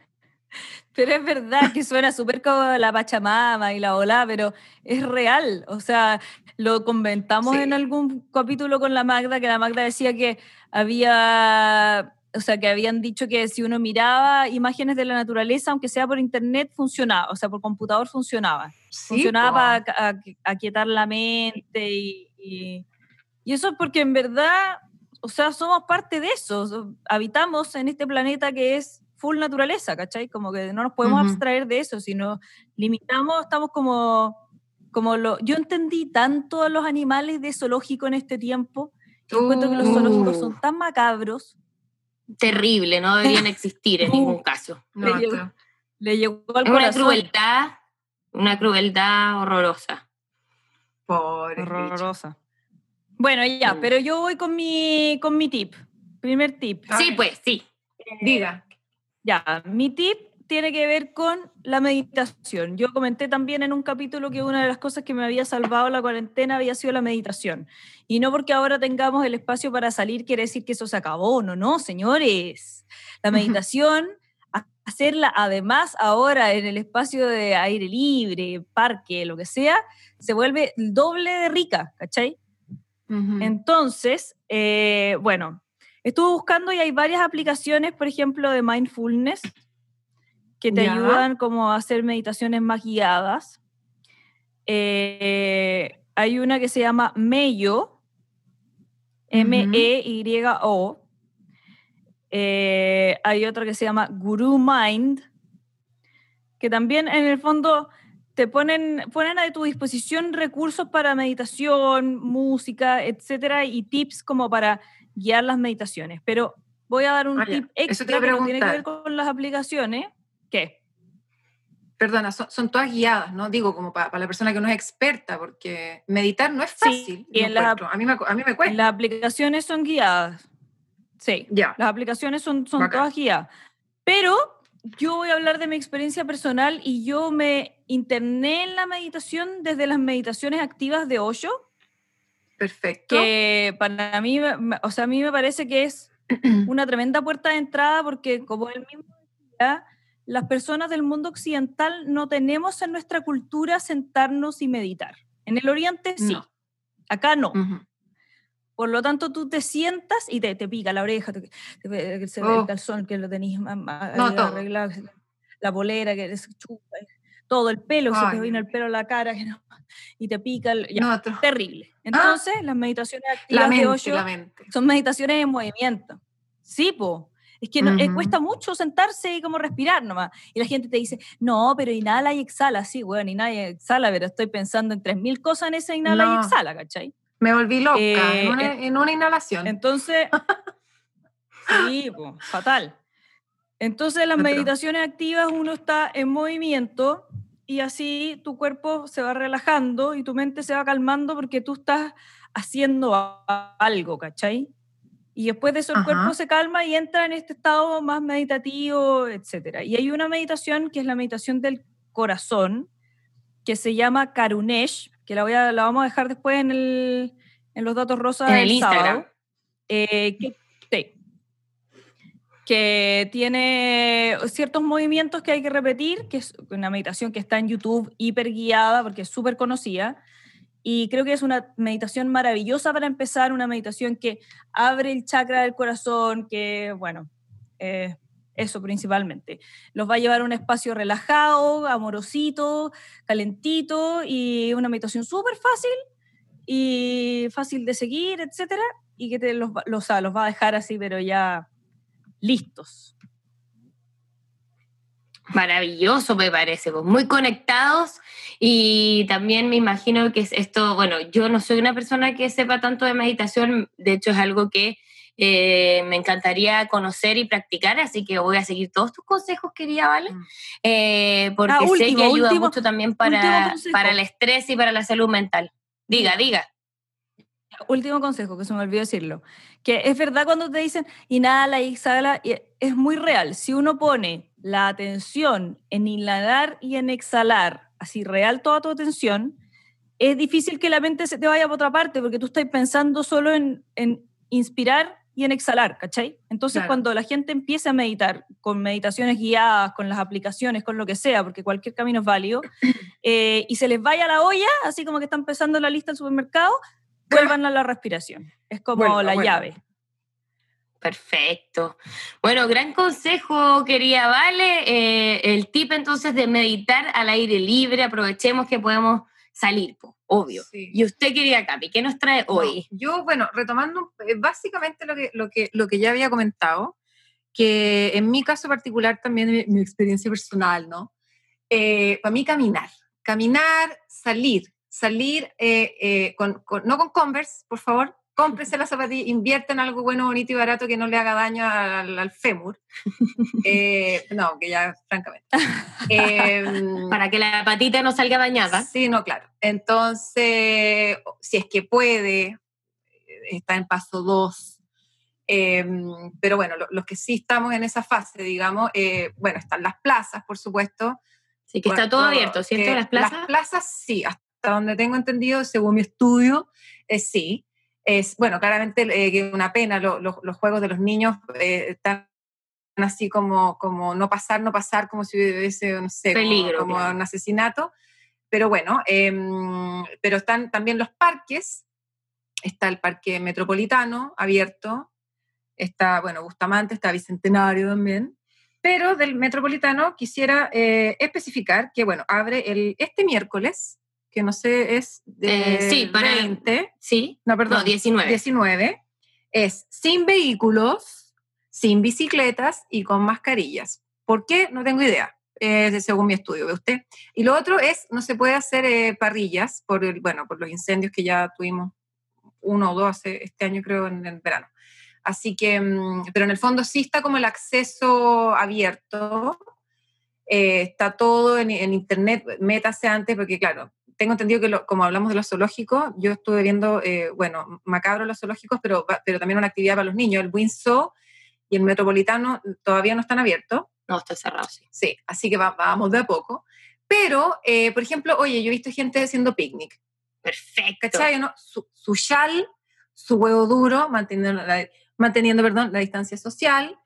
Pero es verdad que suena súper como la Pachamama y la ola, pero es real. O sea, lo comentamos Sí. en algún capítulo con la Magda, que la Magda decía que había, o sea, que habían dicho que si uno miraba imágenes de la naturaleza, aunque sea por internet, funcionaba, o sea, por computador funcionaba. Sí, funcionaba po. para aquietar la mente y, y, y eso es porque en verdad, o sea, somos parte de eso, so- habitamos en este planeta que es full naturaleza, ¿cachai? Como que no nos podemos Ujú. abstraer de eso, si nos limitamos, estamos como, como lo... Yo entendí tanto a los animales de zoológico en este tiempo Yo encuentro que los zoológicos Uh. son tan macabros. Terrible, no deberían existir en ningún caso. No, Le llegó- esto- Le llegó al Es una crueldad, una crueldad horrorosa. pobre bicho. Horrorosa. Bueno, ya, Mm. pero yo voy con mi, con mi tip. Primer tip. Ah, Sí, pues, sí. Diga. Ya, mi tip tiene que ver con la meditación. Yo comenté también en un capítulo que una de las cosas que me había salvado la cuarentena había sido la meditación. Y no porque ahora tengamos el espacio para salir quiere decir que eso se acabó, no, no, señores. La meditación, a- hacerla además ahora en el espacio de aire libre, parque, lo que sea, se vuelve el doble de rica, ¿cachai? Entonces, eh, bueno, estuve buscando y hay varias aplicaciones, por ejemplo, de mindfulness, que te ayudan como a hacer meditaciones más guiadas. Eh, hay una que se llama Meyo, M-E-Y-O. Eh, hay otra que se llama Guru Mind, que también en el fondo te ponen, ponen a tu disposición recursos para meditación, música, etcétera, y tips como para guiar las meditaciones. Pero voy a dar un Ah, tip extra que no tiene que ver con las aplicaciones. ¿Qué? Perdona, son, son todas guiadas, ¿no? Digo, como para, la persona que no es experta, porque meditar no es Sí, fácil. y en las a, mí me, a mí me cuesta. Las aplicaciones son guiadas. Sí, Ya. las aplicaciones son, son Bacán. todas guiadas. Pero yo voy a hablar de mi experiencia personal y yo me interné en la meditación desde las meditaciones activas de Osho, Perfecto. que para mí, o sea, a mí me parece que es una tremenda puerta de entrada porque como él mismo decía, las personas del mundo occidental no tenemos en nuestra cultura sentarnos y meditar. En el oriente sí, No. acá no. Por lo tanto, tú te sientas y te, te pica la oreja, te, te se ve Oh. el calzón que lo ma- No, todo. arreglado, la polera que es chupa, todo el pelo, que se te Ay. vino el pelo a la cara y te pica, el- ya, No, otro- terrible. Entonces, las meditaciones la activas de mente, Osho la mente. son meditaciones en movimiento. Sí, po. Es que no, eh, cuesta mucho sentarse y como respirar nomás. Y la gente te dice, no, pero inhala y exhala. Sí, bueno, inhala y exhala, pero estoy pensando en 3.000 cosas en ese inhala No. y exhala, ¿cachai? Me volví loca Eh, en, una, en una inhalación. Entonces, sí, po, fatal. Entonces, las Otro. meditaciones activas, uno está en movimiento y así tu cuerpo se va relajando y tu mente se va calmando porque tú estás haciendo algo, ¿cachai? Y después de eso el Ajá. cuerpo se calma y entra en este estado más meditativo, etc. Y hay una meditación que es la meditación del corazón, que se llama Karunesh, que la, voy a, la vamos a dejar después en, el, en los datos rosas En el del Instagram. sábado. Eh, que, sí. Que tiene ciertos movimientos que hay que repetir, que es una meditación que está en YouTube hiper guiada porque es súper conocida. Y creo que es una meditación maravillosa para empezar, una meditación que abre el chakra del corazón, que, bueno, eh, eso principalmente. Los va a llevar a un espacio relajado, amorosito, calentito y una meditación súper fácil y fácil de seguir, etcétera, y que te los, los, los va a dejar así, pero ya listos. Maravilloso me parece, pues muy conectados y también me imagino que es esto, bueno, yo no soy una persona que sepa tanto de meditación, de hecho es algo que eh, me encantaría conocer y practicar, así que voy a seguir todos tus consejos, querida Vale, Mm. eh, porque Ah, sé que ayuda último- mucho también para, para el estrés y para la salud mental. Diga, diga. Último consejo, que se me olvidó decirlo, que es verdad cuando te dicen inhala y exhala, y es muy real. Si uno pone la atención en inhalar y en exhalar, así real toda tu atención, es difícil que la mente se te vaya por otra parte porque tú estás pensando solo en, en inspirar y en exhalar, ¿cachai? Entonces Claro. cuando la gente empieza a meditar con meditaciones guiadas, con las aplicaciones, con lo que sea, porque cualquier camino es válido, eh, y se les vaya la olla, así como que están empezando la lista del supermercado, vuelvan a la respiración. Es como la llave. Perfecto. Bueno, gran consejo, quería Vale. Eh, el tip entonces de meditar al aire libre, aprovechemos que podemos salir, po, obvio. Sí. Y usted, querida Capi, ¿qué nos trae No, hoy? yo, bueno, retomando eh, básicamente lo que, lo, que, lo que ya había comentado, que en mi caso particular también, mi, mi experiencia personal, ¿no? Eh, para mí caminar, caminar, salir, salir, eh, eh, con, con- no con Converse, por favor, cómprese la zapatilla, invierte en algo bueno, bonito y barato que no le haga daño al, fémur. Eh, no, que ya, francamente. Em, Para que la patita no salga dañada. Sí, no, claro. Entonces, si es que puede, está en paso 2. Em, pero bueno, los que sí estamos en esa fase, digamos, eh, bueno, están las plazas, por supuesto. Sí, que está todo abierto, ¿cierto? Las plazas. Las plazas sí, hasta donde tengo entendido, según mi estudio, eh, sí. Es, bueno, claramente eh, una pena, los juegos de los niños eh, están así como, como no pasar, no pasar, como si hubiese, no sé, Peligro, como, un asesinato. Pero bueno, em, pero están también los parques, está el parque metropolitano abierto, está, bueno, Bustamante, está Bicentenario también, pero del metropolitano quisiera eh, especificar que, bueno, abre el, este miércoles, que no sé, es de eh, sí, para, 20. Sí, no, perdón. 19. 19. Es sin vehículos, sin bicicletas y con mascarillas. ¿Por qué? No tengo idea. Eh, según mi estudio, ¿ve usted? Y lo otro es, no se puede hacer eh, parrillas por, el, bueno, por los incendios que ya tuvimos uno o dos este año, creo, en el verano. Así que, mm, pero en el fondo sí está como el acceso abierto, está todo en, en, internet, métase antes, porque claro, tengo entendido que como hablamos de los zoológicos, yo estuve viendo, eh, bueno, macabro los zoológicos, pero, pero también una actividad para los niños. El Windsor y el Metropolitano todavía no están abiertos. No, está cerrado, sí. Sí, así que vamos de a poco. Pero, eh, por ejemplo, oye, yo he visto gente haciendo picnic. Perfecto. ¿Cachai? ¿no? Su, su chal, su huevo duro, manteniendo, la, manteniendo perdón, la distancia social,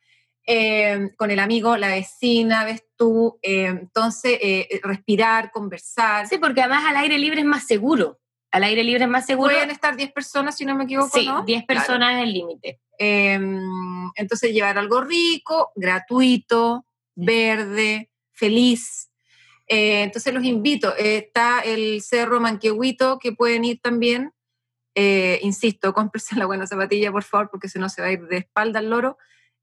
eh, con el amigo, la vecina, ves tú, eh, entonces eh, respirar, conversar. Sí, porque además al aire libre es más seguro. Al aire libre es más seguro. Pueden estar 10 personas, si no me equivoco, sí, 10 personas es el límite. Em, entonces llevar algo rico, gratuito, verde, feliz. entonces los invito. está el Cerro Manquehuito, que pueden ir también. insisto, cómprense la buena zapatilla, por favor, porque si no se va a ir de espalda al loro.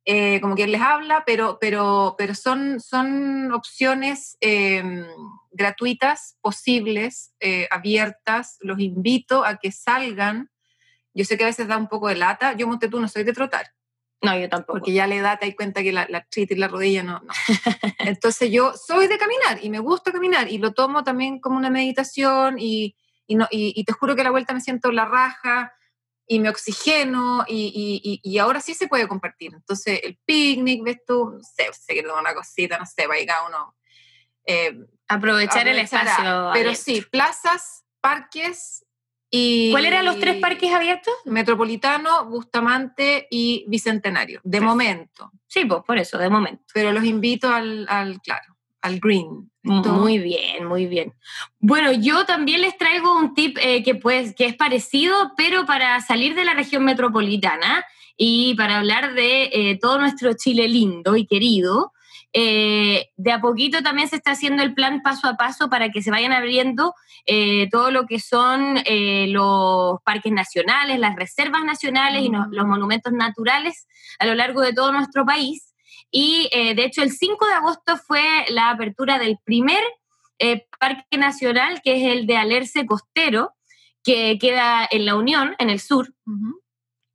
Eh, como quien les habla, pero, pero, pero son, son opciones em, gratuitas, posibles, eh, abiertas. Los invito a que salgan. Yo sé que a veces da un poco de lata. Yo, monte tú, no soy de trotar. No, yo tampoco. Porque ya le da, te das cuenta que la, la y la rodilla no, no. Entonces yo soy de caminar y me gusta caminar y lo tomo también como una meditación y, y, no, y, y te juro que a la vuelta me siento la raja y me oxigeno y, y, y, ahora sí se puede compartir. Entonces, el picnic, ¿ves tú? No sé, una cosita, no sé, para cada uno. Eh, aprovechar, el espacio. Pero sí, plazas, parques y... ¿Cuáles eran los tres parques abiertos? Metropolitano, Bustamante y Bicentenario, de momento. Sí, pues por eso, de momento. Pero los invito al, al claro, al green. Muy bien, muy bien. Bueno, yo también les traigo un tip eh, que, pues, que es parecido, pero para salir de la región metropolitana y para hablar de eh, todo nuestro Chile lindo y querido. Eh, de a poquito también se está haciendo el plan paso a paso para que se vayan abriendo todo lo que son los parques nacionales, las reservas nacionales y los monumentos naturales a lo largo de todo nuestro país. Y eh, de hecho el 5 de agosto fue la apertura del primer eh, parque nacional, que es el de Alerce Costero, que queda en la Unión, en el sur.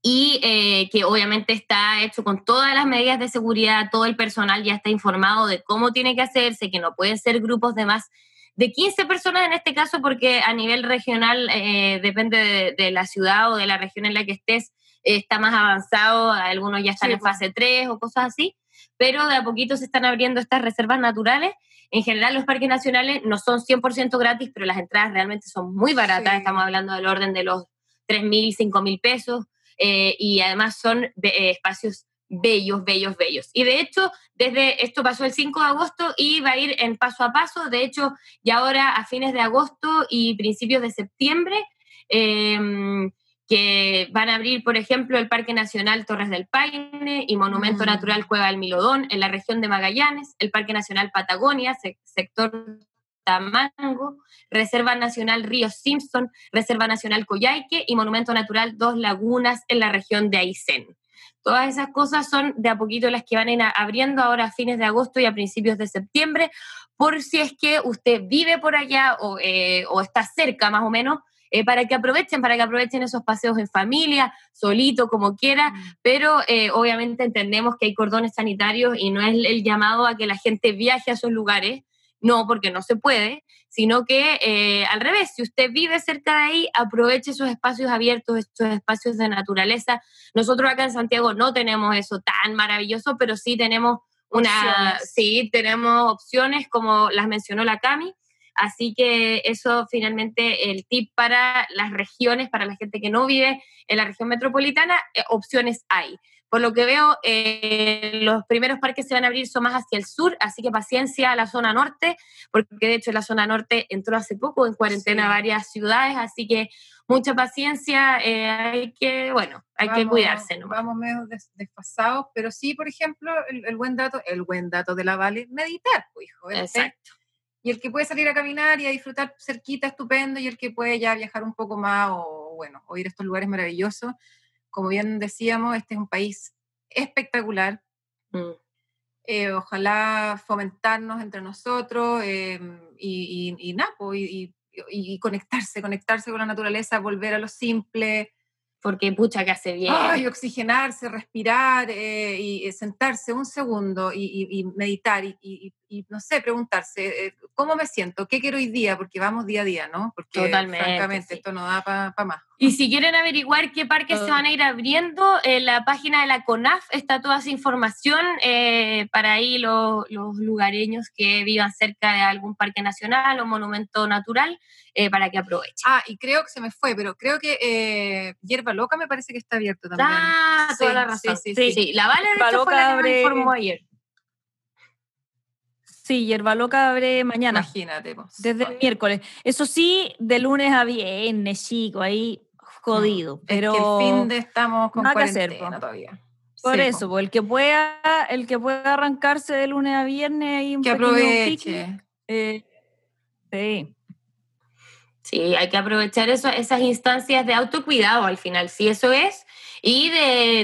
Y eh, que obviamente está hecho con todas las medidas de seguridad, todo el personal ya está informado de cómo tiene que hacerse, que no pueden ser grupos de más de 15 personas en este caso, porque a nivel regional depende de, de, la ciudad o de la región en la que estés, está más avanzado, algunos ya están en fase 3 o cosas así pero de a poquito se están abriendo estas reservas naturales. En general los parques nacionales no son 100% gratis, pero las entradas realmente son muy baratas, estamos hablando del orden de los 3.000, 5.000 pesos, eh, y además son eh, espacios bellos, bellos, bellos. Y de hecho, desde esto pasó el 5 de agosto y va a ir en paso a paso. De hecho, y ahora a fines de agosto y principios de septiembre, eh, que van a abrir, por ejemplo, el Parque Nacional Torres del Paine y Monumento mm. Natural Cueva del Milodón en la región de Magallanes, el Parque Nacional Patagonia, sector Tamango, Reserva Nacional Río Simpson, Reserva Nacional Coyhaique y Monumento Natural Dos Lagunas en la región de Aysén. Todas esas cosas son de a poquito las que van a ir abriendo ahora a fines de agosto y a principios de septiembre, por si es que usted vive por allá o, eh, o está cerca más o menos eh, para que aprovechen, para que aprovechen esos paseos en familia, solito, como quiera, mm. pero eh, obviamente entendemos que hay cordones sanitarios y no es el llamado a que la gente viaje a esos lugares, no, porque no se puede, sino que eh, al revés, si usted vive cerca de ahí, aproveche esos espacios abiertos, esos espacios de naturaleza. Nosotros acá en Santiago no tenemos eso tan maravilloso, pero sí tenemos una, sí, tenemos opciones como las mencionó la Cami. Así que eso finalmente el tip para las regiones, para la gente que no vive en la región metropolitana, eh, opciones hay. Por lo que veo, eh, los primeros parques se van a abrir son más hacia el sur, así que paciencia a la zona norte, porque de hecho la zona norte entró hace poco en cuarentena varias ciudades, así que mucha paciencia, eh, hay que, bueno, hay que cuidarse. ¿no? Vamos medio desfasados, pero sí, por ejemplo, el, buen dato, el buen dato de la Vale, meditar, pues, hijo. Exacto. Y el que puede salir a caminar y a disfrutar cerquita, estupendo, y el que puede ya viajar un poco más o, bueno, o ir a estos lugares maravillosos como bien decíamos, este es un país espectacular. Mm. Eh, ojalá fomentarnos entre nosotros eh, y, y, y, y, conectarse, conectarse con la naturaleza, volver a lo simple, porque pucha que hace bien. Ay, oxigenarse, respirar eh, y sentarse un segundo y, meditar y, no sé, preguntarse, eh, ¿cómo me siento? ¿Qué quiero hoy día? Porque vamos día a día, ¿no? Porque Totalmente, francamente esto no da para más. Y si quieren averiguar qué parques se van a ir abriendo, en la página de la CONAF está toda esa información eh, para ahí los, los lugareños que vivan cerca de algún parque nacional o monumento natural eh, para que aprovechen. Ah, y creo que se me fue, pero creo que eh, Hierba Loca me parece que está abierto también. Ah, toda la razón. Sí, sí, sí. La Vale de hecho, fue la que me informó ayer. Sí, Hierba Loca abre mañana. Imagínate. Desde el miércoles. Eso sí, de lunes a viernes, chico, ahí jodido. pero que el fin de estamos con nada cuarentena hacer, todavía. Por eso, pues, el que pueda, el que pueda arrancarse de lunes a viernes ahí un que aproveche. Eh, sí. Sí, hay que aprovechar eso, esas instancias de autocuidado al final, si eso es, y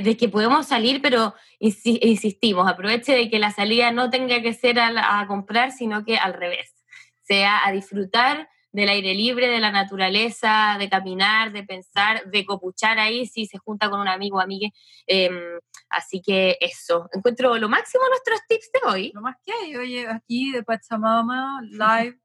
de, que podemos salir, pero insistimos, aproveche de que la salida no tenga que ser a, comprar, sino que al revés, sea a disfrutar del aire libre, de la naturaleza, de caminar, de pensar, de copuchar ahí si se junta con un amigo o amigue. Em, así que eso, encuentro lo máximo nuestros tips de hoy. Lo más que hay, oye, aquí de Pachamama, live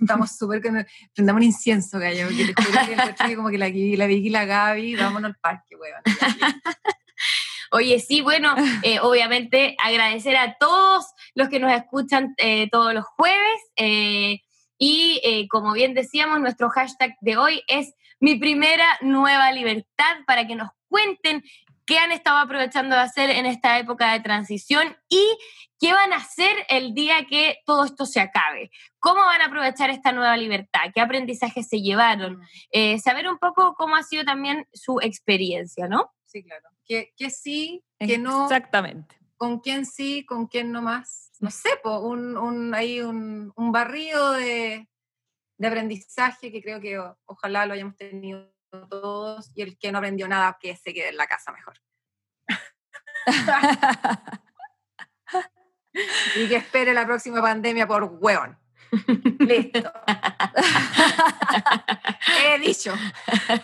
Estamos súper prendamos un incienso, gallo, porque te juro que, como que la, la Vicky y la Gaby, vámonos al parque, weón. Oye, sí, bueno, eh, obviamente agradecer a todos los que nos escuchan eh, todos los jueves. Eh, y como bien decíamos, nuestro hashtag de hoy es mi primera nueva libertad para que nos cuenten qué han estado aprovechando de hacer en esta época de transición y qué van a hacer el día que todo esto se acabe. ¿Cómo van a aprovechar esta nueva libertad? ¿Qué aprendizajes se llevaron? Eh, saber un poco cómo ha sido también su experiencia, ¿no? Sí, claro. Que, sí, que no. Exactamente. ¿Con quién sí, con quién no más? No sé, un, un, hay un, un barrido de, de aprendizaje que creo que ojalá lo hayamos tenido todos y el que no aprendió nada que se quede en la casa mejor. y que espere la próxima pandemia por hueón. Listo. He dicho.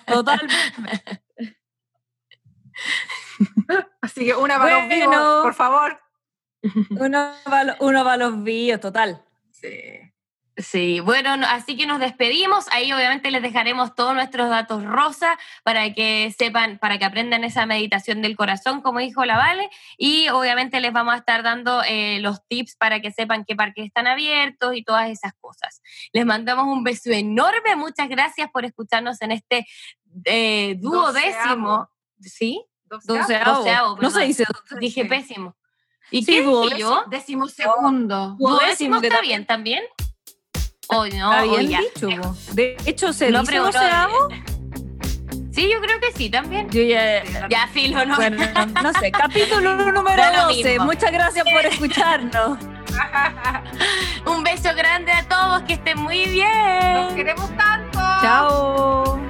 Totalmente. Así que una para los vivos, por favor. Uno para, uno para los vivos, total. Sí. Sí, bueno, así que nos despedimos. Ahí obviamente les dejaremos todos nuestros datos rosa para que sepan, para que aprendan esa meditación del corazón, como dijo la Vale. Y obviamente les vamos a estar dando eh, los tips para que sepan qué parques están abiertos y todas esas cosas. Les mandamos un beso enorme. Muchas gracias por escucharnos en este eh, duodécimo. ¿Sí? Doceavo. no se dice. Dije pésimo. ¿Y sí, qué dije yo? Décimo segundo. Duodécimo está bien también. Oh, no, Está bien dicho. De hecho, ¿se no dice doceavo? Sí, yo creo que sí también. Yo ya, ya filo, ¿no? Bueno, no sé, capítulo número 12. Muchas gracias por escucharnos. Un beso grande a todos, que estén muy bien. Nos queremos tanto. Chao.